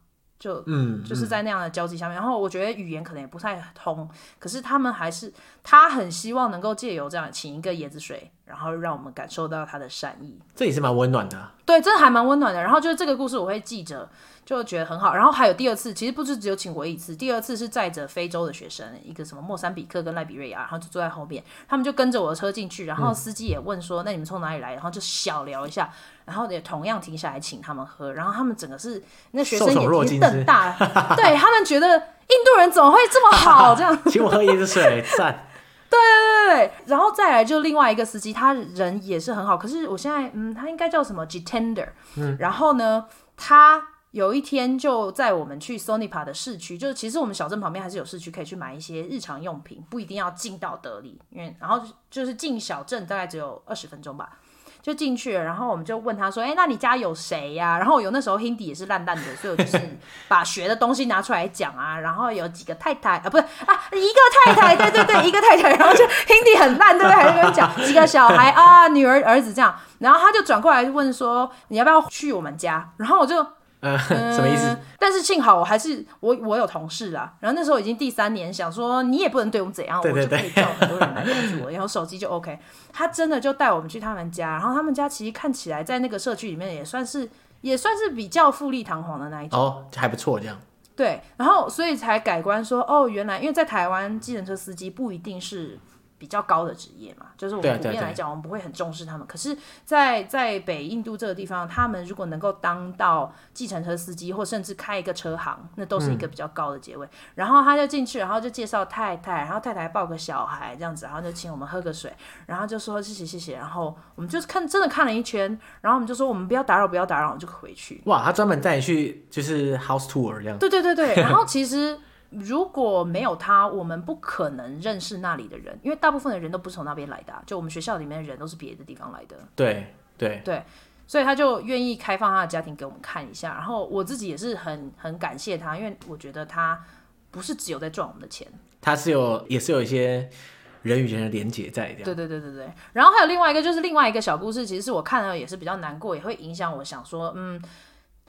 就嗯，就是在那样的交际下面，然后我觉得语言可能也不太通，可是他们还是他很希望能够借由这样请一个椰子水，然后让我们感受到他的善意，这也是蛮温暖的啊。对，真的还蛮温暖的。然后就是这个故事我会记着。就觉得很好，然后还有第二次，其实不是只有请过一次，第二次是载着非洲的学生，一个什么莫桑比克跟赖比瑞亚，然后就坐在后面，他们就跟着我的车进去，然后司机也问说，嗯、那你们从哪里来？然后就小聊一下，然后也同样停下来请他们喝，然后他们整个是那学生眼睛瞪大，对他们觉得印度人怎么会这么好？这样请我喝椰子水，赞。对对对对，然后再来就另外一个司机，他人也是很好，可是我现在嗯，他应该叫什么 Jitender，嗯，然后呢，他。有一天就在我们去 Sonipa 的市区，就是其实我们小镇旁边还是有市区可以去买一些日常用品，不一定要进到德里，因为然后就是进小镇大概只有二十分钟吧，就进去了。然后我们就问他说：“哎，那你家有谁呀？”然后有那时候 Hindi 也是烂烂的，所以我就是 把学的东西拿出来讲啊。然后有几个太太啊，不是啊，一个太太，对对对，一个太太。然后就 Hindi 很烂，对不对？还在跟讲 几个小孩啊，女儿儿子这样。然后他就转过来问说：“你要不要去我们家？”然后我就。呃，什么意思？但是幸好我还是我我有同事啦，然后那时候已经第三年，想说你也不能对我们怎样，对对对，我就可以叫很多人来帮助我，然后手机就 OK。他真的就带我们去他们家，然后他们家其实看起来在那个社区里面也算是也算是比较富丽堂皇的那一种，哦，还不错这样。对，然后所以才改观说，哦，原来因为在台湾，计程车司机不一定是。比较高的职业嘛，就是我们普遍来讲，我们不会很重视他们。可是在，在在北印度这个地方，他们如果能够当到计程车司机，或甚至开一个车行，那都是一个比较高的职位。嗯、然后他就进去，然后就介绍太太，然后太太抱个小孩这样子，然后就请我们喝个水，然后就说谢谢谢谢。然后我们就是看真的看了一圈，然后我们就说我们不要打扰，不要打扰，我们就回去。哇，他专门带你去就是 house tour 这样。对对对对，然后其实。如果没有他，我们不可能认识那里的人，因为大部分的人都不是从那边来的啊，就我们学校里面的人都是别的地方来的。对对对，所以他就愿意开放他的家庭给我们看一下，然后我自己也是很很感谢他，因为我觉得他不是只有在赚我们的钱，他是有也是有一些人与人的连结在的。对对对对对，然后还有另外一个就是另外一个小故事，其实是我看了也是比较难过，也会影响我想说，嗯。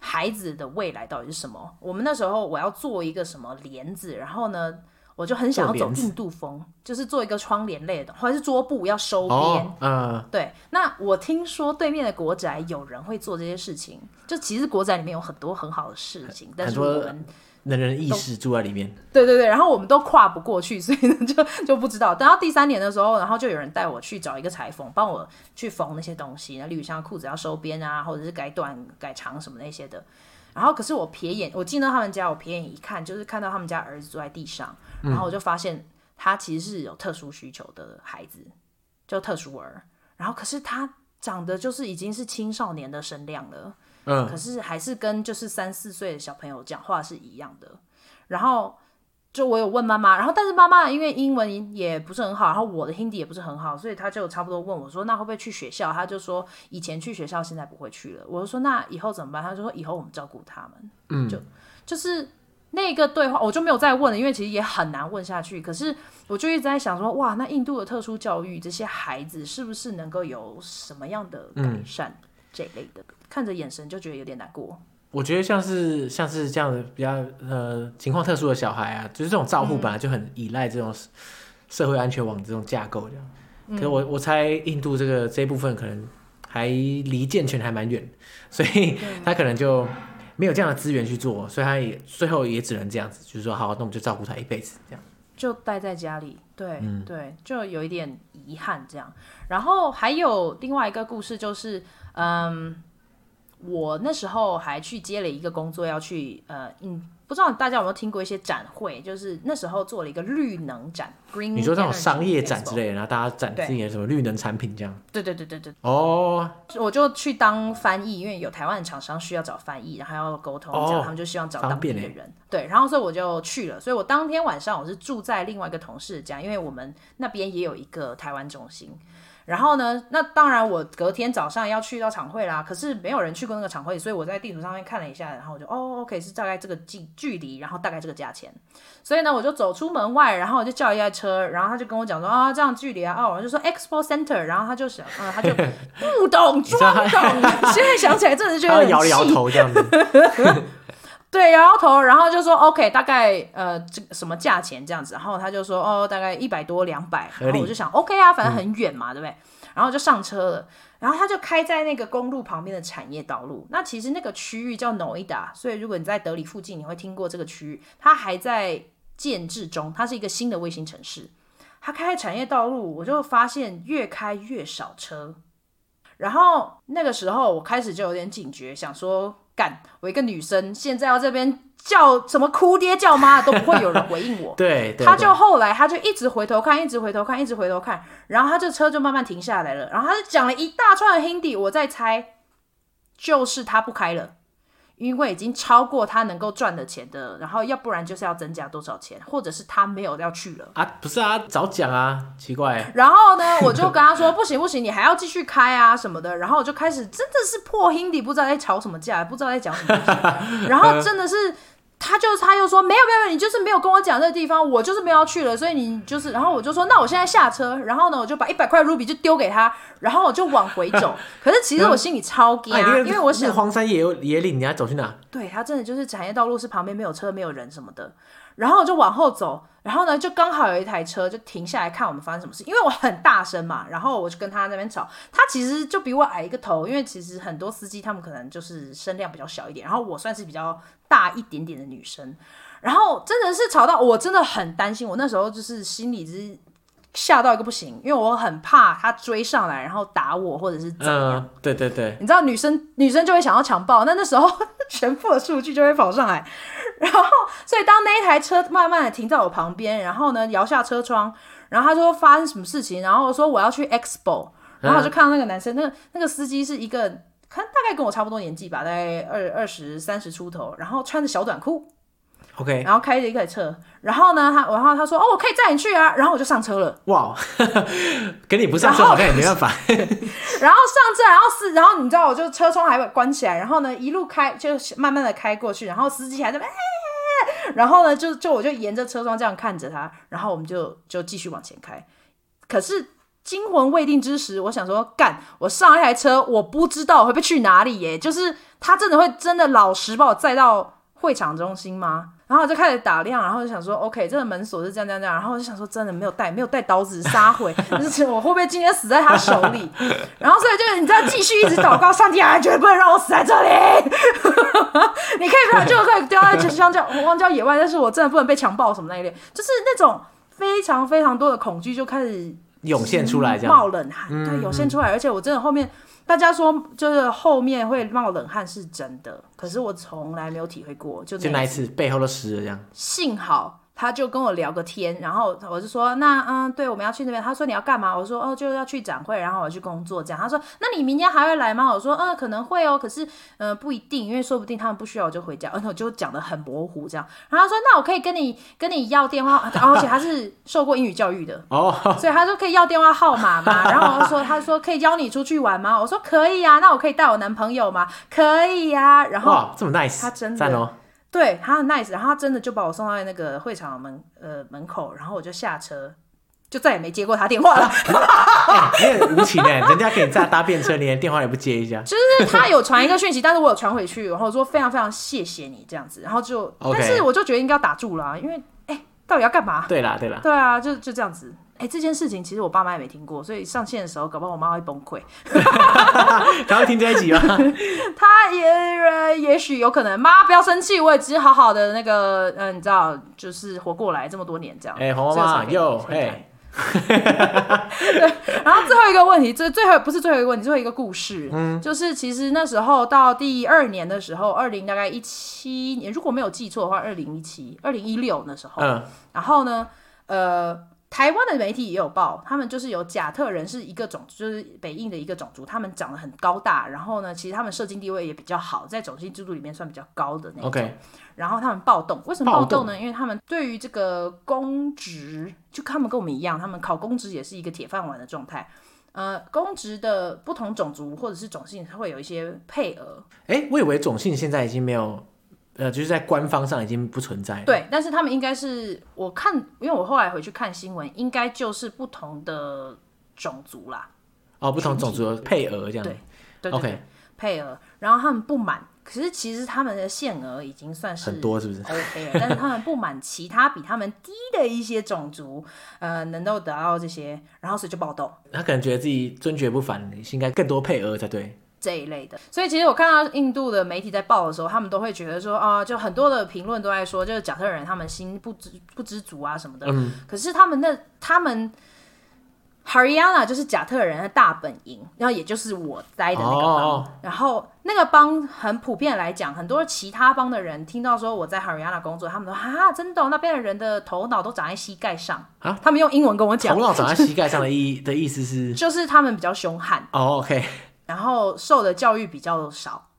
孩子的未来到底是什么？我们那时候我要做一个什么帘子，然后呢，我就很想要走印度风，就是做一个窗帘类的，或者是桌布要收边。嗯、哦，呃、对。那我听说对面的国宅有人会做这些事情，就其实国宅里面有很多很好的事情，但是我们。能人意识住在里面，对对对，然后我们都跨不过去，所以呢 就就不知道。等到第三年的时候，然后就有人带我去找一个裁缝，帮我去缝那些东西，那例如像裤子要收边啊，或者是改短改长什么那些的。然后可是我瞥眼，我进到他们家，我瞥眼一看，就是看到他们家儿子坐在地上，然后我就发现他其实是有特殊需求的孩子，就特殊儿。然后可是他长得就是已经是青少年的身量了。嗯，可是还是跟就是三四岁的小朋友讲话是一样的。然后就我有问妈妈，然后但是妈妈因为英文也不是很好，然后我的 Hindi 也不是很好，所以他就差不多问我说：“那会不会去学校？”他就说：“以前去学校，现在不会去了。”我就说：“那以后怎么办？”他就说：“以后我们照顾他们。”嗯，就就是那个对话，我就没有再问了，因为其实也很难问下去。可是我就一直在想说：“哇，那印度的特殊教育，这些孩子是不是能够有什么样的改善？”嗯这类的，看着眼神就觉得有点难过。我觉得像是像是这样的比较呃情况特殊的小孩啊，就是这种照护本来就很依赖这种社会安全网这种架构这样。嗯、可是我我猜印度这个这一部分可能还离健全还蛮远，所以他可能就没有这样的资源去做，所以他也最后也只能这样子，就是说好，那我们就照顾他一辈子这样。就待在家里，对、嗯、对，就有一点遗憾这样。然后还有另外一个故事就是。嗯，我那时候还去接了一个工作，要去呃，嗯，不知道大家有没有听过一些展会，就是那时候做了一个绿能展，Green。你说这种商业展之类的，然后大家展自己的什么绿能产品这样？对对对对对。哦，我就去当翻译，因为有台湾的厂商需要找翻译，然后要沟通，这样他们就希望找当地的人。欸、对，然后所以我就去了，所以我当天晚上我是住在另外一个同事家，因为我们那边也有一个台湾中心。然后呢，那当然我隔天早上要去到场会啦，可是没有人去过那个场会，所以我在地图上面看了一下，然后我就哦，OK 是大概这个距距离，然后大概这个价钱，所以呢，我就走出门外，然后我就叫一下车，然后他就跟我讲说啊，这样距离啊，哦，我就说 Expo Center，然后他就想，啊，他就 不懂装 懂，现在想起来真的是觉得很气，摇了摇头这样子。对，摇摇头，然后就说 OK，大概呃这什么价钱这样子，然后他就说哦，大概一百多两百，然后我就想 OK 啊，反正很远嘛，嗯、对不对？然后就上车了，然后他就开在那个公路旁边的产业道路。那其实那个区域叫 Noida，所以如果你在德里附近，你会听过这个区域，它还在建制中，它是一个新的卫星城市。他开在产业道路，我就发现越开越少车，然后那个时候我开始就有点警觉，想说。干！我一个女生，现在要这边叫什么哭爹叫妈都不会有人回应我。对，对，他就后来他就一直回头看，一直回头看，一直回头看，然后他这车就慢慢停下来了。然后他就讲了一大串的 Hindi，我在猜，就是他不开了。因为已经超过他能够赚的钱的，然后要不然就是要增加多少钱，或者是他没有要去了啊？不是啊，早讲啊，奇怪。然后呢，我就跟他说不行不行，你还要继续开啊什么的。然后我就开始真的是破 Hindi，不知道在吵什么架，不知道在讲什么。然后真的是。他就他又说没有没有没有，你就是没有跟我讲这个地方，我就是没有要去了，所以你就是，然后我就说那我现在下车，然后呢我就把一百块 ruby 就丢给他，然后我就往回走。可是其实我心里超惊啊，因为我想荒山野野岭，你要走去哪？对，他真的就是产业道路是旁边没有车没有人什么的。然后我就往后走，然后呢，就刚好有一台车就停下来看我们发生什么事，因为我很大声嘛，然后我就跟他那边吵，他其实就比我矮一个头，因为其实很多司机他们可能就是声量比较小一点，然后我算是比较大一点点的女生，然后真的是吵到我真的很担心，我那时候就是心里是。吓到一个不行，因为我很怕他追上来，然后打我或者是怎样。嗯，对对对，你知道女生女生就会想要强暴，那那时候 全部的数据就会跑上来，然后所以当那一台车慢慢的停在我旁边，然后呢摇下车窗，然后他说发生什么事情，然后我说我要去 Expo，然后我就看到那个男生，那个那个司机是一个，看大概跟我差不多年纪吧，大概二二十三十出头，然后穿着小短裤。OK，然后开着一台车，然后呢，他，然后他说，哦，我可以载你去啊，然后我就上车了。哇，跟你不上车好像也没办法。然后上车，然后是，然后你知道，我就车窗还会关起来，然后呢，一路开，就慢慢的开过去，然后司机还在那边，然后呢，就就我就沿着车窗这样看着他，然后我们就就继续往前开。可是惊魂未定之时，我想说，干，我上一台车，我不知道我会被去哪里耶，就是他真的会真的老实把我载到会场中心吗？然后我就开始打量，然后就想说，OK，这个门锁是这样这样这样。然后我就想说，真的没有带没有带刀子杀回，就是我会不会今天死在他手里？然后所以就你知道，继续一直祷告，上帝啊，绝对不能让我死在这里。你可以不要就可以丢在荒郊荒郊野外，但是我真的不能被强暴什么那一类，就是那种非常非常多的恐惧就开始涌现出来，冒冷汗，对，涌现出来，而且我真的后面。大家说就是后面会冒冷汗是真的，可是我从来没有体会过，就那，就那一次背后都湿了这样。幸好。他就跟我聊个天，然后我就说，那嗯，对，我们要去那边。他说你要干嘛？我说哦，就要去展会，然后我去工作这样。他说，那你明天还会来吗？我说，嗯，可能会哦，可是嗯、呃，不一定，因为说不定他们不需要我就回家。然后我就讲的很模糊这样。然后他说，那我可以跟你跟你要电话，而且他是受过英语教育的哦，所以他说可以要电话号码吗？然后我说，他说可以邀你出去玩吗？我说可以啊，那我可以带我男朋友吗？可以呀、啊。然后哇，这么 nice，他真的。对，他很 nice，然后他真的就把我送到那个会场门呃门口，然后我就下车，就再也没接过他电话了。你很无情哎，人家给你再搭便车，你连电话也不接一下。就是他有传一个讯息，但是我有传回去，然后说非常非常谢谢你这样子，然后就.但是我就觉得应该要打住了，因为哎，到底要干嘛？对啦对啦，对啊，就就这样子。哎，这件事情其实我爸妈也没听过，所以上线的时候，搞不好我妈会崩溃。他会听这一集吗？他也也许有可能。妈，不要生气，我也只是好好的那个，嗯、呃，你知道，就是活过来这么多年这样。哎，红妈妈，哟，嘿。对，然后最后一个问题，这最后不是最后一个问题，最后一个故事，嗯，就是其实那时候到第二年的时候，二零大概一七年，如果没有记错的话，二零一七、二零一六那时候，嗯，然后呢，呃。台湾的媒体也有报，他们就是有甲特人是一个种，就是北印的一个种族，他们长得很高大，然后呢，其实他们社经地位也比较好，在种姓制度里面算比较高的那种。Okay. 然后他们暴动，为什么暴动呢？动因为他们对于这个公职，就他们跟我们一样，他们考公职也是一个铁饭碗的状态。呃，公职的不同种族或者是种姓会有一些配额。哎，我以为种姓现在已经没有。呃，就是在官方上已经不存在了。对，但是他们应该是我看，因为我后来回去看新闻，应该就是不同的种族啦。哦，不同种族的配额这样。对，对，对，OK，配额。然后他们不满，可是其实他们的限额已经算是很多，是不是？OK，但是他们不满其他比他们低的一些种族，呃，能够得到这些，然后所以就暴动。他可能觉得自己尊爵不凡，应该更多配额才对。这一类的，所以其实我看到印度的媒体在报的时候，他们都会觉得说啊，就很多的评论都在说，就是甲特人他们心不知不知足啊什么的。嗯。可是他们那他们 Haryana 就是贾特人的大本营，然后也就是我待的那个邦。哦。然后那个帮很普遍来讲，很多其他帮的人听到说我在 Haryana 工作，他们说啊，真的，哦，那边的人的头脑都长在膝盖上啊。他们用英文跟我讲，头脑长在膝盖上的意 的意思是，就是他们比较凶悍。哦，OK。然后受的教育比较少，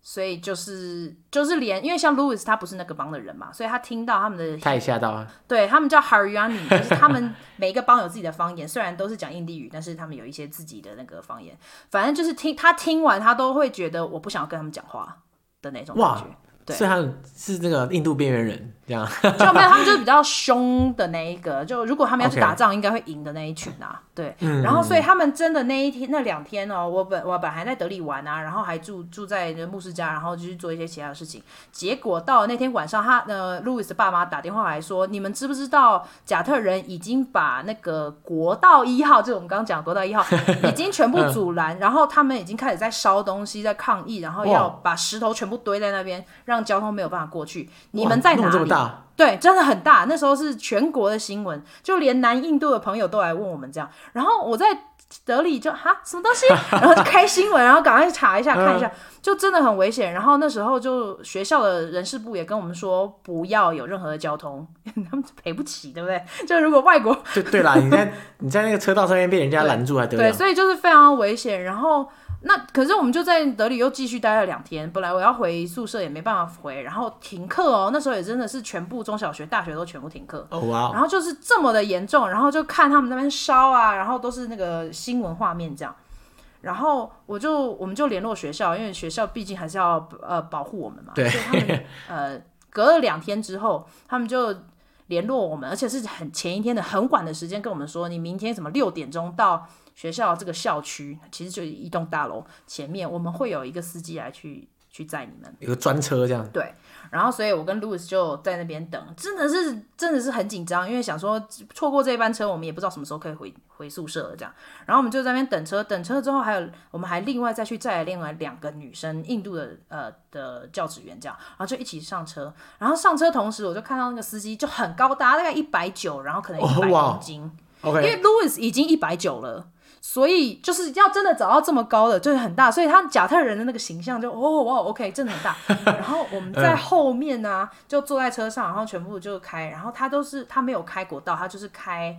所以就是就是连因为像 Louis 他不是那个帮的人嘛，所以他听到他们的他也吓到了。对，他们叫 Haryani，就是他们每一个帮有自己的方言，虽然都是讲印地语，但是他们有一些自己的那个方言。反正就是听他听完，他都会觉得我不想要跟他们讲话的那种感觉。哇，对，所以他是那个印度边缘人这样，就没有他们就是比较凶的那一个，就如果他们要去打仗.应该会赢的那一群啊。对，嗯、然后所以他们真的那一天那两天哦，我本我本来还在德里玩啊，然后还住住在牧师家，然后就去做一些其他的事情。结果到了那天晚上，他呃，路易斯爸妈打电话来说，你们知不知道贾特人已经把那个国道一号，就是我们刚刚讲国道一号，已经全部阻拦，然后他们已经开始在烧东西，在抗议，然后要把石头全部堆在那边，让交通没有办法过去。你们在哪里？对，真的很大。那时候是全国的新闻，就连南印度的朋友都来问我们这样。然后我在德里就哈什么东西，然后就开新闻，然后赶快去查一下看一下，就真的很危险。然后那时候就学校的人事部也跟我们说，不要有任何的交通，他们赔不起，对不对？就如果外国，就对啦，你在你在那个车道上面被人家拦住还得了？对，所以就是非常危险。然后。那可是我们就在德里又继续待了两天，本来我要回宿舍也没办法回，然后停课哦，那时候也真的是全部中小学、大学都全部停课。哦哇然后就是这么的严重，然后就看他们那边烧啊，然后都是那个新闻画面这样，然后我就我们就联络学校，因为学校毕竟还是要呃保护我们嘛，对，所以他们呃隔了两天之后，他们就联络我们，而且是很前一天的很晚的时间跟我们说，你明天什么六点钟到。学校这个校区其实就一栋大楼前面，我们会有一个司机来去去载你们，有个专车这样。对，然后所以我跟 Louis 就在那边等，真的是真的是很紧张，因为想说错过这班车，我们也不知道什么时候可以回回宿舍了这样。然后我们就在那边等车，等车之后还有我们还另外再去载另外两个女生，印度的呃的教职员这样，然后就一起上车。然后上车同时，我就看到那个司机就很高大，大概一百九，然后可能一百公斤。Oh, wow. Okay. 因为 Louis 已经一百九了。所以就是要真的找到这么高的，就是很大，所以他甲特人的那个形象就哦哇，OK，真的很大。然后我们在后面呢、啊，就坐在车上，然后全部就开，然后他都是他没有开国道，他就是开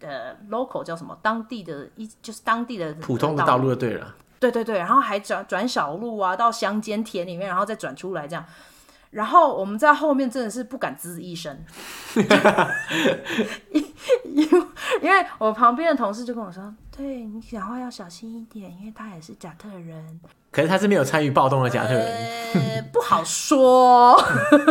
的 local 叫什么当地的一就是当地的普通的道路就对了。对对对，然后还转转小路啊，到乡间田里面，然后再转出来这样。然后我们在后面真的是不敢吱一声，因因因为我旁边的同事就跟我说：“对你讲话要小心一点，因为他也是甲特人。”可是他是没有参与暴动的甲特人，呃、不好说，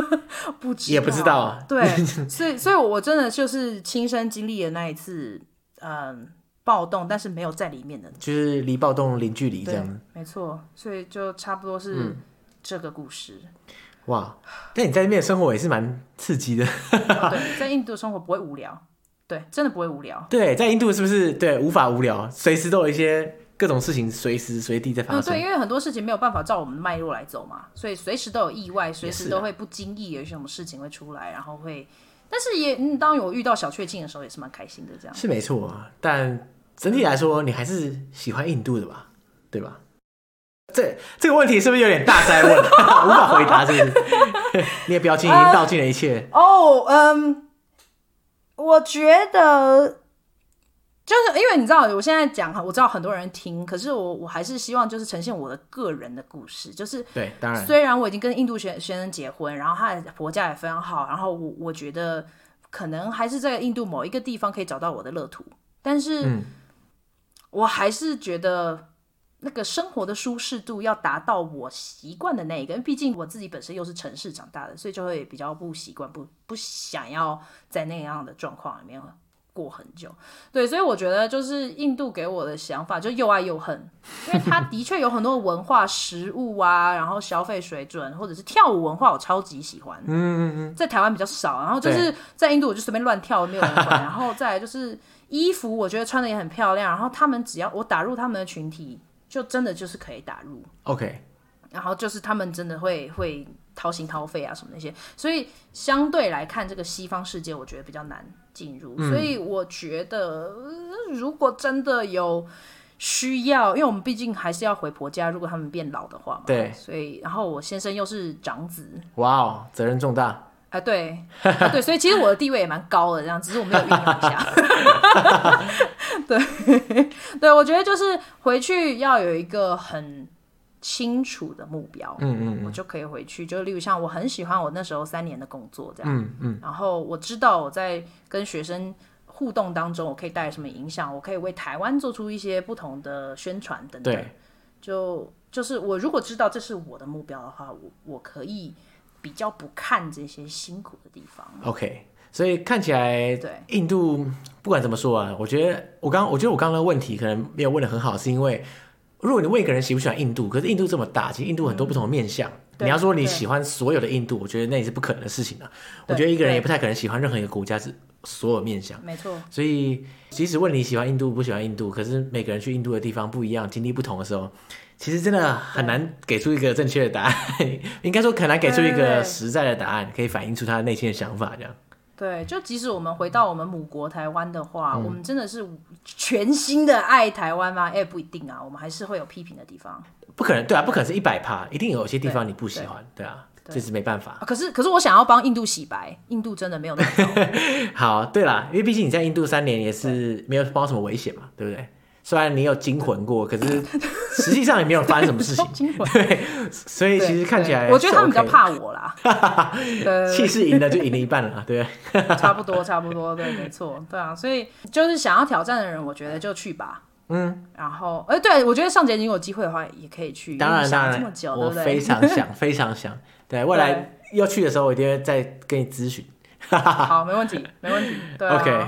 不知也不知道啊。对，所以所以我真的就是亲身经历了那一次，嗯，暴动，但是没有在里面的，就是离暴动零距离这样。没错，所以就差不多是这个故事。嗯哇！但你在那边的生活也是蛮刺激的。哦。对，在印度的生活不会无聊，对，真的不会无聊。对，在印度是不是对无法无聊？随时都有一些各种事情，随时随地在发生。嗯，对，因为很多事情没有办法照我们的脉络来走嘛，所以随时都有意外，随时都会不经意有什么事情会出来，然后会。但是也，嗯，当有遇到小确幸的时候，也是蛮开心的。这样是没错，但整体来说，你还是喜欢印度的吧？对吧？这这个问题是不是有点大哉问，无法回答？是不是？你的表情已经道尽了一切。哦、uh, oh, 嗯，我觉得就是因为你知道，我现在讲，我知道很多人听，可是我我还是希望就是呈现我的个人的故事，就是对，当然，虽然我已经跟印度学学生结婚，然后他的婆家也非常好，然后我我觉得可能还是在印度某一个地方可以找到我的乐土，但是，嗯，我还是觉得。那个生活的舒适度要达到我习惯的那一个，因为毕竟我自己本身又是城市长大的，所以就会比较不习惯，不不想要在那样的状况里面过很久。对，所以我觉得就是印度给我的想法就又爱又恨，因为它的确有很多文化、食物啊，然后消费水准或者是跳舞文化，我超级喜欢。嗯嗯嗯，在台湾比较少，然后就是在印度我就随便乱跳，没有人管。然后再来就是衣服，我觉得穿的也很漂亮。然后他们只要我打入他们的群体。就真的就是可以打入，OK，然后就是他们真的会会掏心掏肺啊什么那些，所以相对来看，这个西方世界我觉得比较难进入，嗯，所以我觉得如果真的有需要，因为我们毕竟还是要回婆家，如果他们变老的话嘛，对，所以然后我先生又是长子，哇哦，责任重大。啊对，啊对，所以其实我的地位也蛮高的，这样，只是我没有运用一下。对，对，我觉得就是回去要有一个很清楚的目标，嗯嗯，我就可以回去。就例如像我很喜欢我那时候三年的工作这样，嗯嗯，然后我知道我在跟学生互动当中，我可以带来什么影响，我可以为台湾做出一些不同的宣传等等。对，就就是我如果知道这是我的目标的话，我我可以。比较不看这些辛苦的地方。OK，所以看起来，对印度不管怎么说啊，我觉得我刚我觉得我刚刚的问题可能没有问得很好，是因为如果你问一个人喜不喜欢印度，可是印度这么大，其实印度很多不同的面相。嗯你要说你喜欢所有的印度，我觉得那也是不可能的事情啊。我觉得一个人也不太可能喜欢任何一个国家是所有面相。没错。所以即使问你喜欢印度不喜欢印度，可是每个人去印度的地方不一样，经历不同的时候，其实真的很难给出一个正确的答案。应该说很难给出一个实在的答案，可以反映出他内心的想法这样。对，就即使我们回到我们母国台湾的话，嗯，我们真的是全心的爱台湾吗？哎，不一定啊，我们还是会有批评的地方。不可能，对啊，不可能是一百趴，一定有些地方你不喜欢，对，对啊，这是没办法。可是，可是我想要帮印度洗白，印度真的没有那么 好。对啦，因为毕竟你在印度三年也是没有冒什么危险嘛，对不对？虽然你有惊魂过，可是 实际上也没有发生什么事情。对，所以其实看起来，我觉得他们比较怕我啦。气势赢了就赢了一半了，对？差不多，差不多，对，没错，对啊。所以就是想要挑战的人，我觉得就去吧。嗯，然后，哎、欸，对，我觉得尚杰，你有机会的话，也可以去。当然，当然，我非常想，非常想。对，未来要去的时候，我一定会再跟你咨询。好，没问题，没问题。对、啊、OK，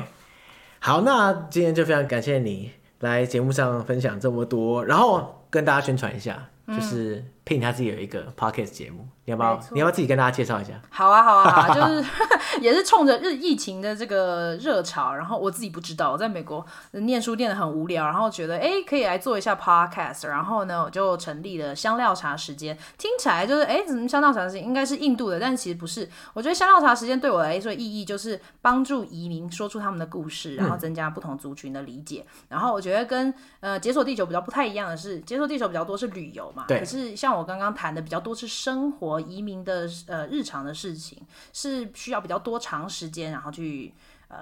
好，那今天就非常感谢你来节目上分享这么多，然后跟大家宣传一下。就是 Pin 他自己有一个 podcast 节目，你要不要？你要不要自己跟大家介绍一下？好啊，好啊，好啊，就是也是冲着日疫情的这个热潮，然后我自己不知道，我在美国念书念的很无聊，然后觉得哎可以来做一下 podcast，然后呢我就成立了香料茶时间，听起来就是哎怎么香料茶时间应该是印度的，但其实不是。我觉得香料茶时间对我来说意义就是帮助移民说出他们的故事，然后增加不同族群的理解。嗯、然后我觉得跟呃解锁地球比较不太一样的是，解锁地球比较多是旅游嘛。可是像我刚刚谈的比较多是生活移民的呃日常的事情，是需要比较多长时间，然后去呃。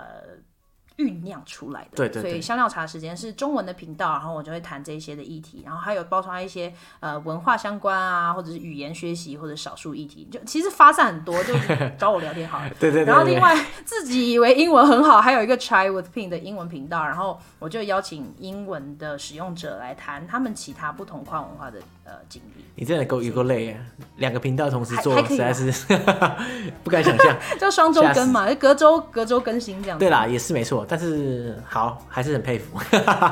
酝酿出来的，对对对，所以香料茶时间是中文的频道，然后我就会谈这些的议题，然后还有包括一些呃文化相关啊，或者是语言学习或者少数议题，就其实发散很多，就 找我聊天好了。对，对对对。然后另外自己以为英文很好，还有一个 Chai with Pin 的英文频道，然后我就邀请英文的使用者来谈他们其他不同跨文化的呃经历。你真的够有够累啊！两个频道同时做，实在是 不敢想象。就双周更嘛，就隔周隔周更新这样。对啦，也是没错。但是好，还是很佩服。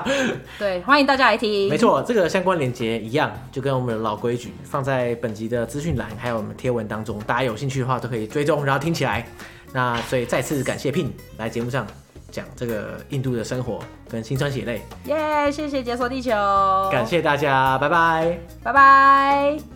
对，欢迎大家来听。没错，这个相关链接一样，就跟我们的老规矩，放在本集的资讯栏，还有我们贴文当中。大家有兴趣的话，都可以追踪，然后听起来。那所以再次感谢 Pin 来节目上讲这个印度的生活跟辛酸血泪。耶，谢谢解锁地球，感谢大家，拜拜，拜拜。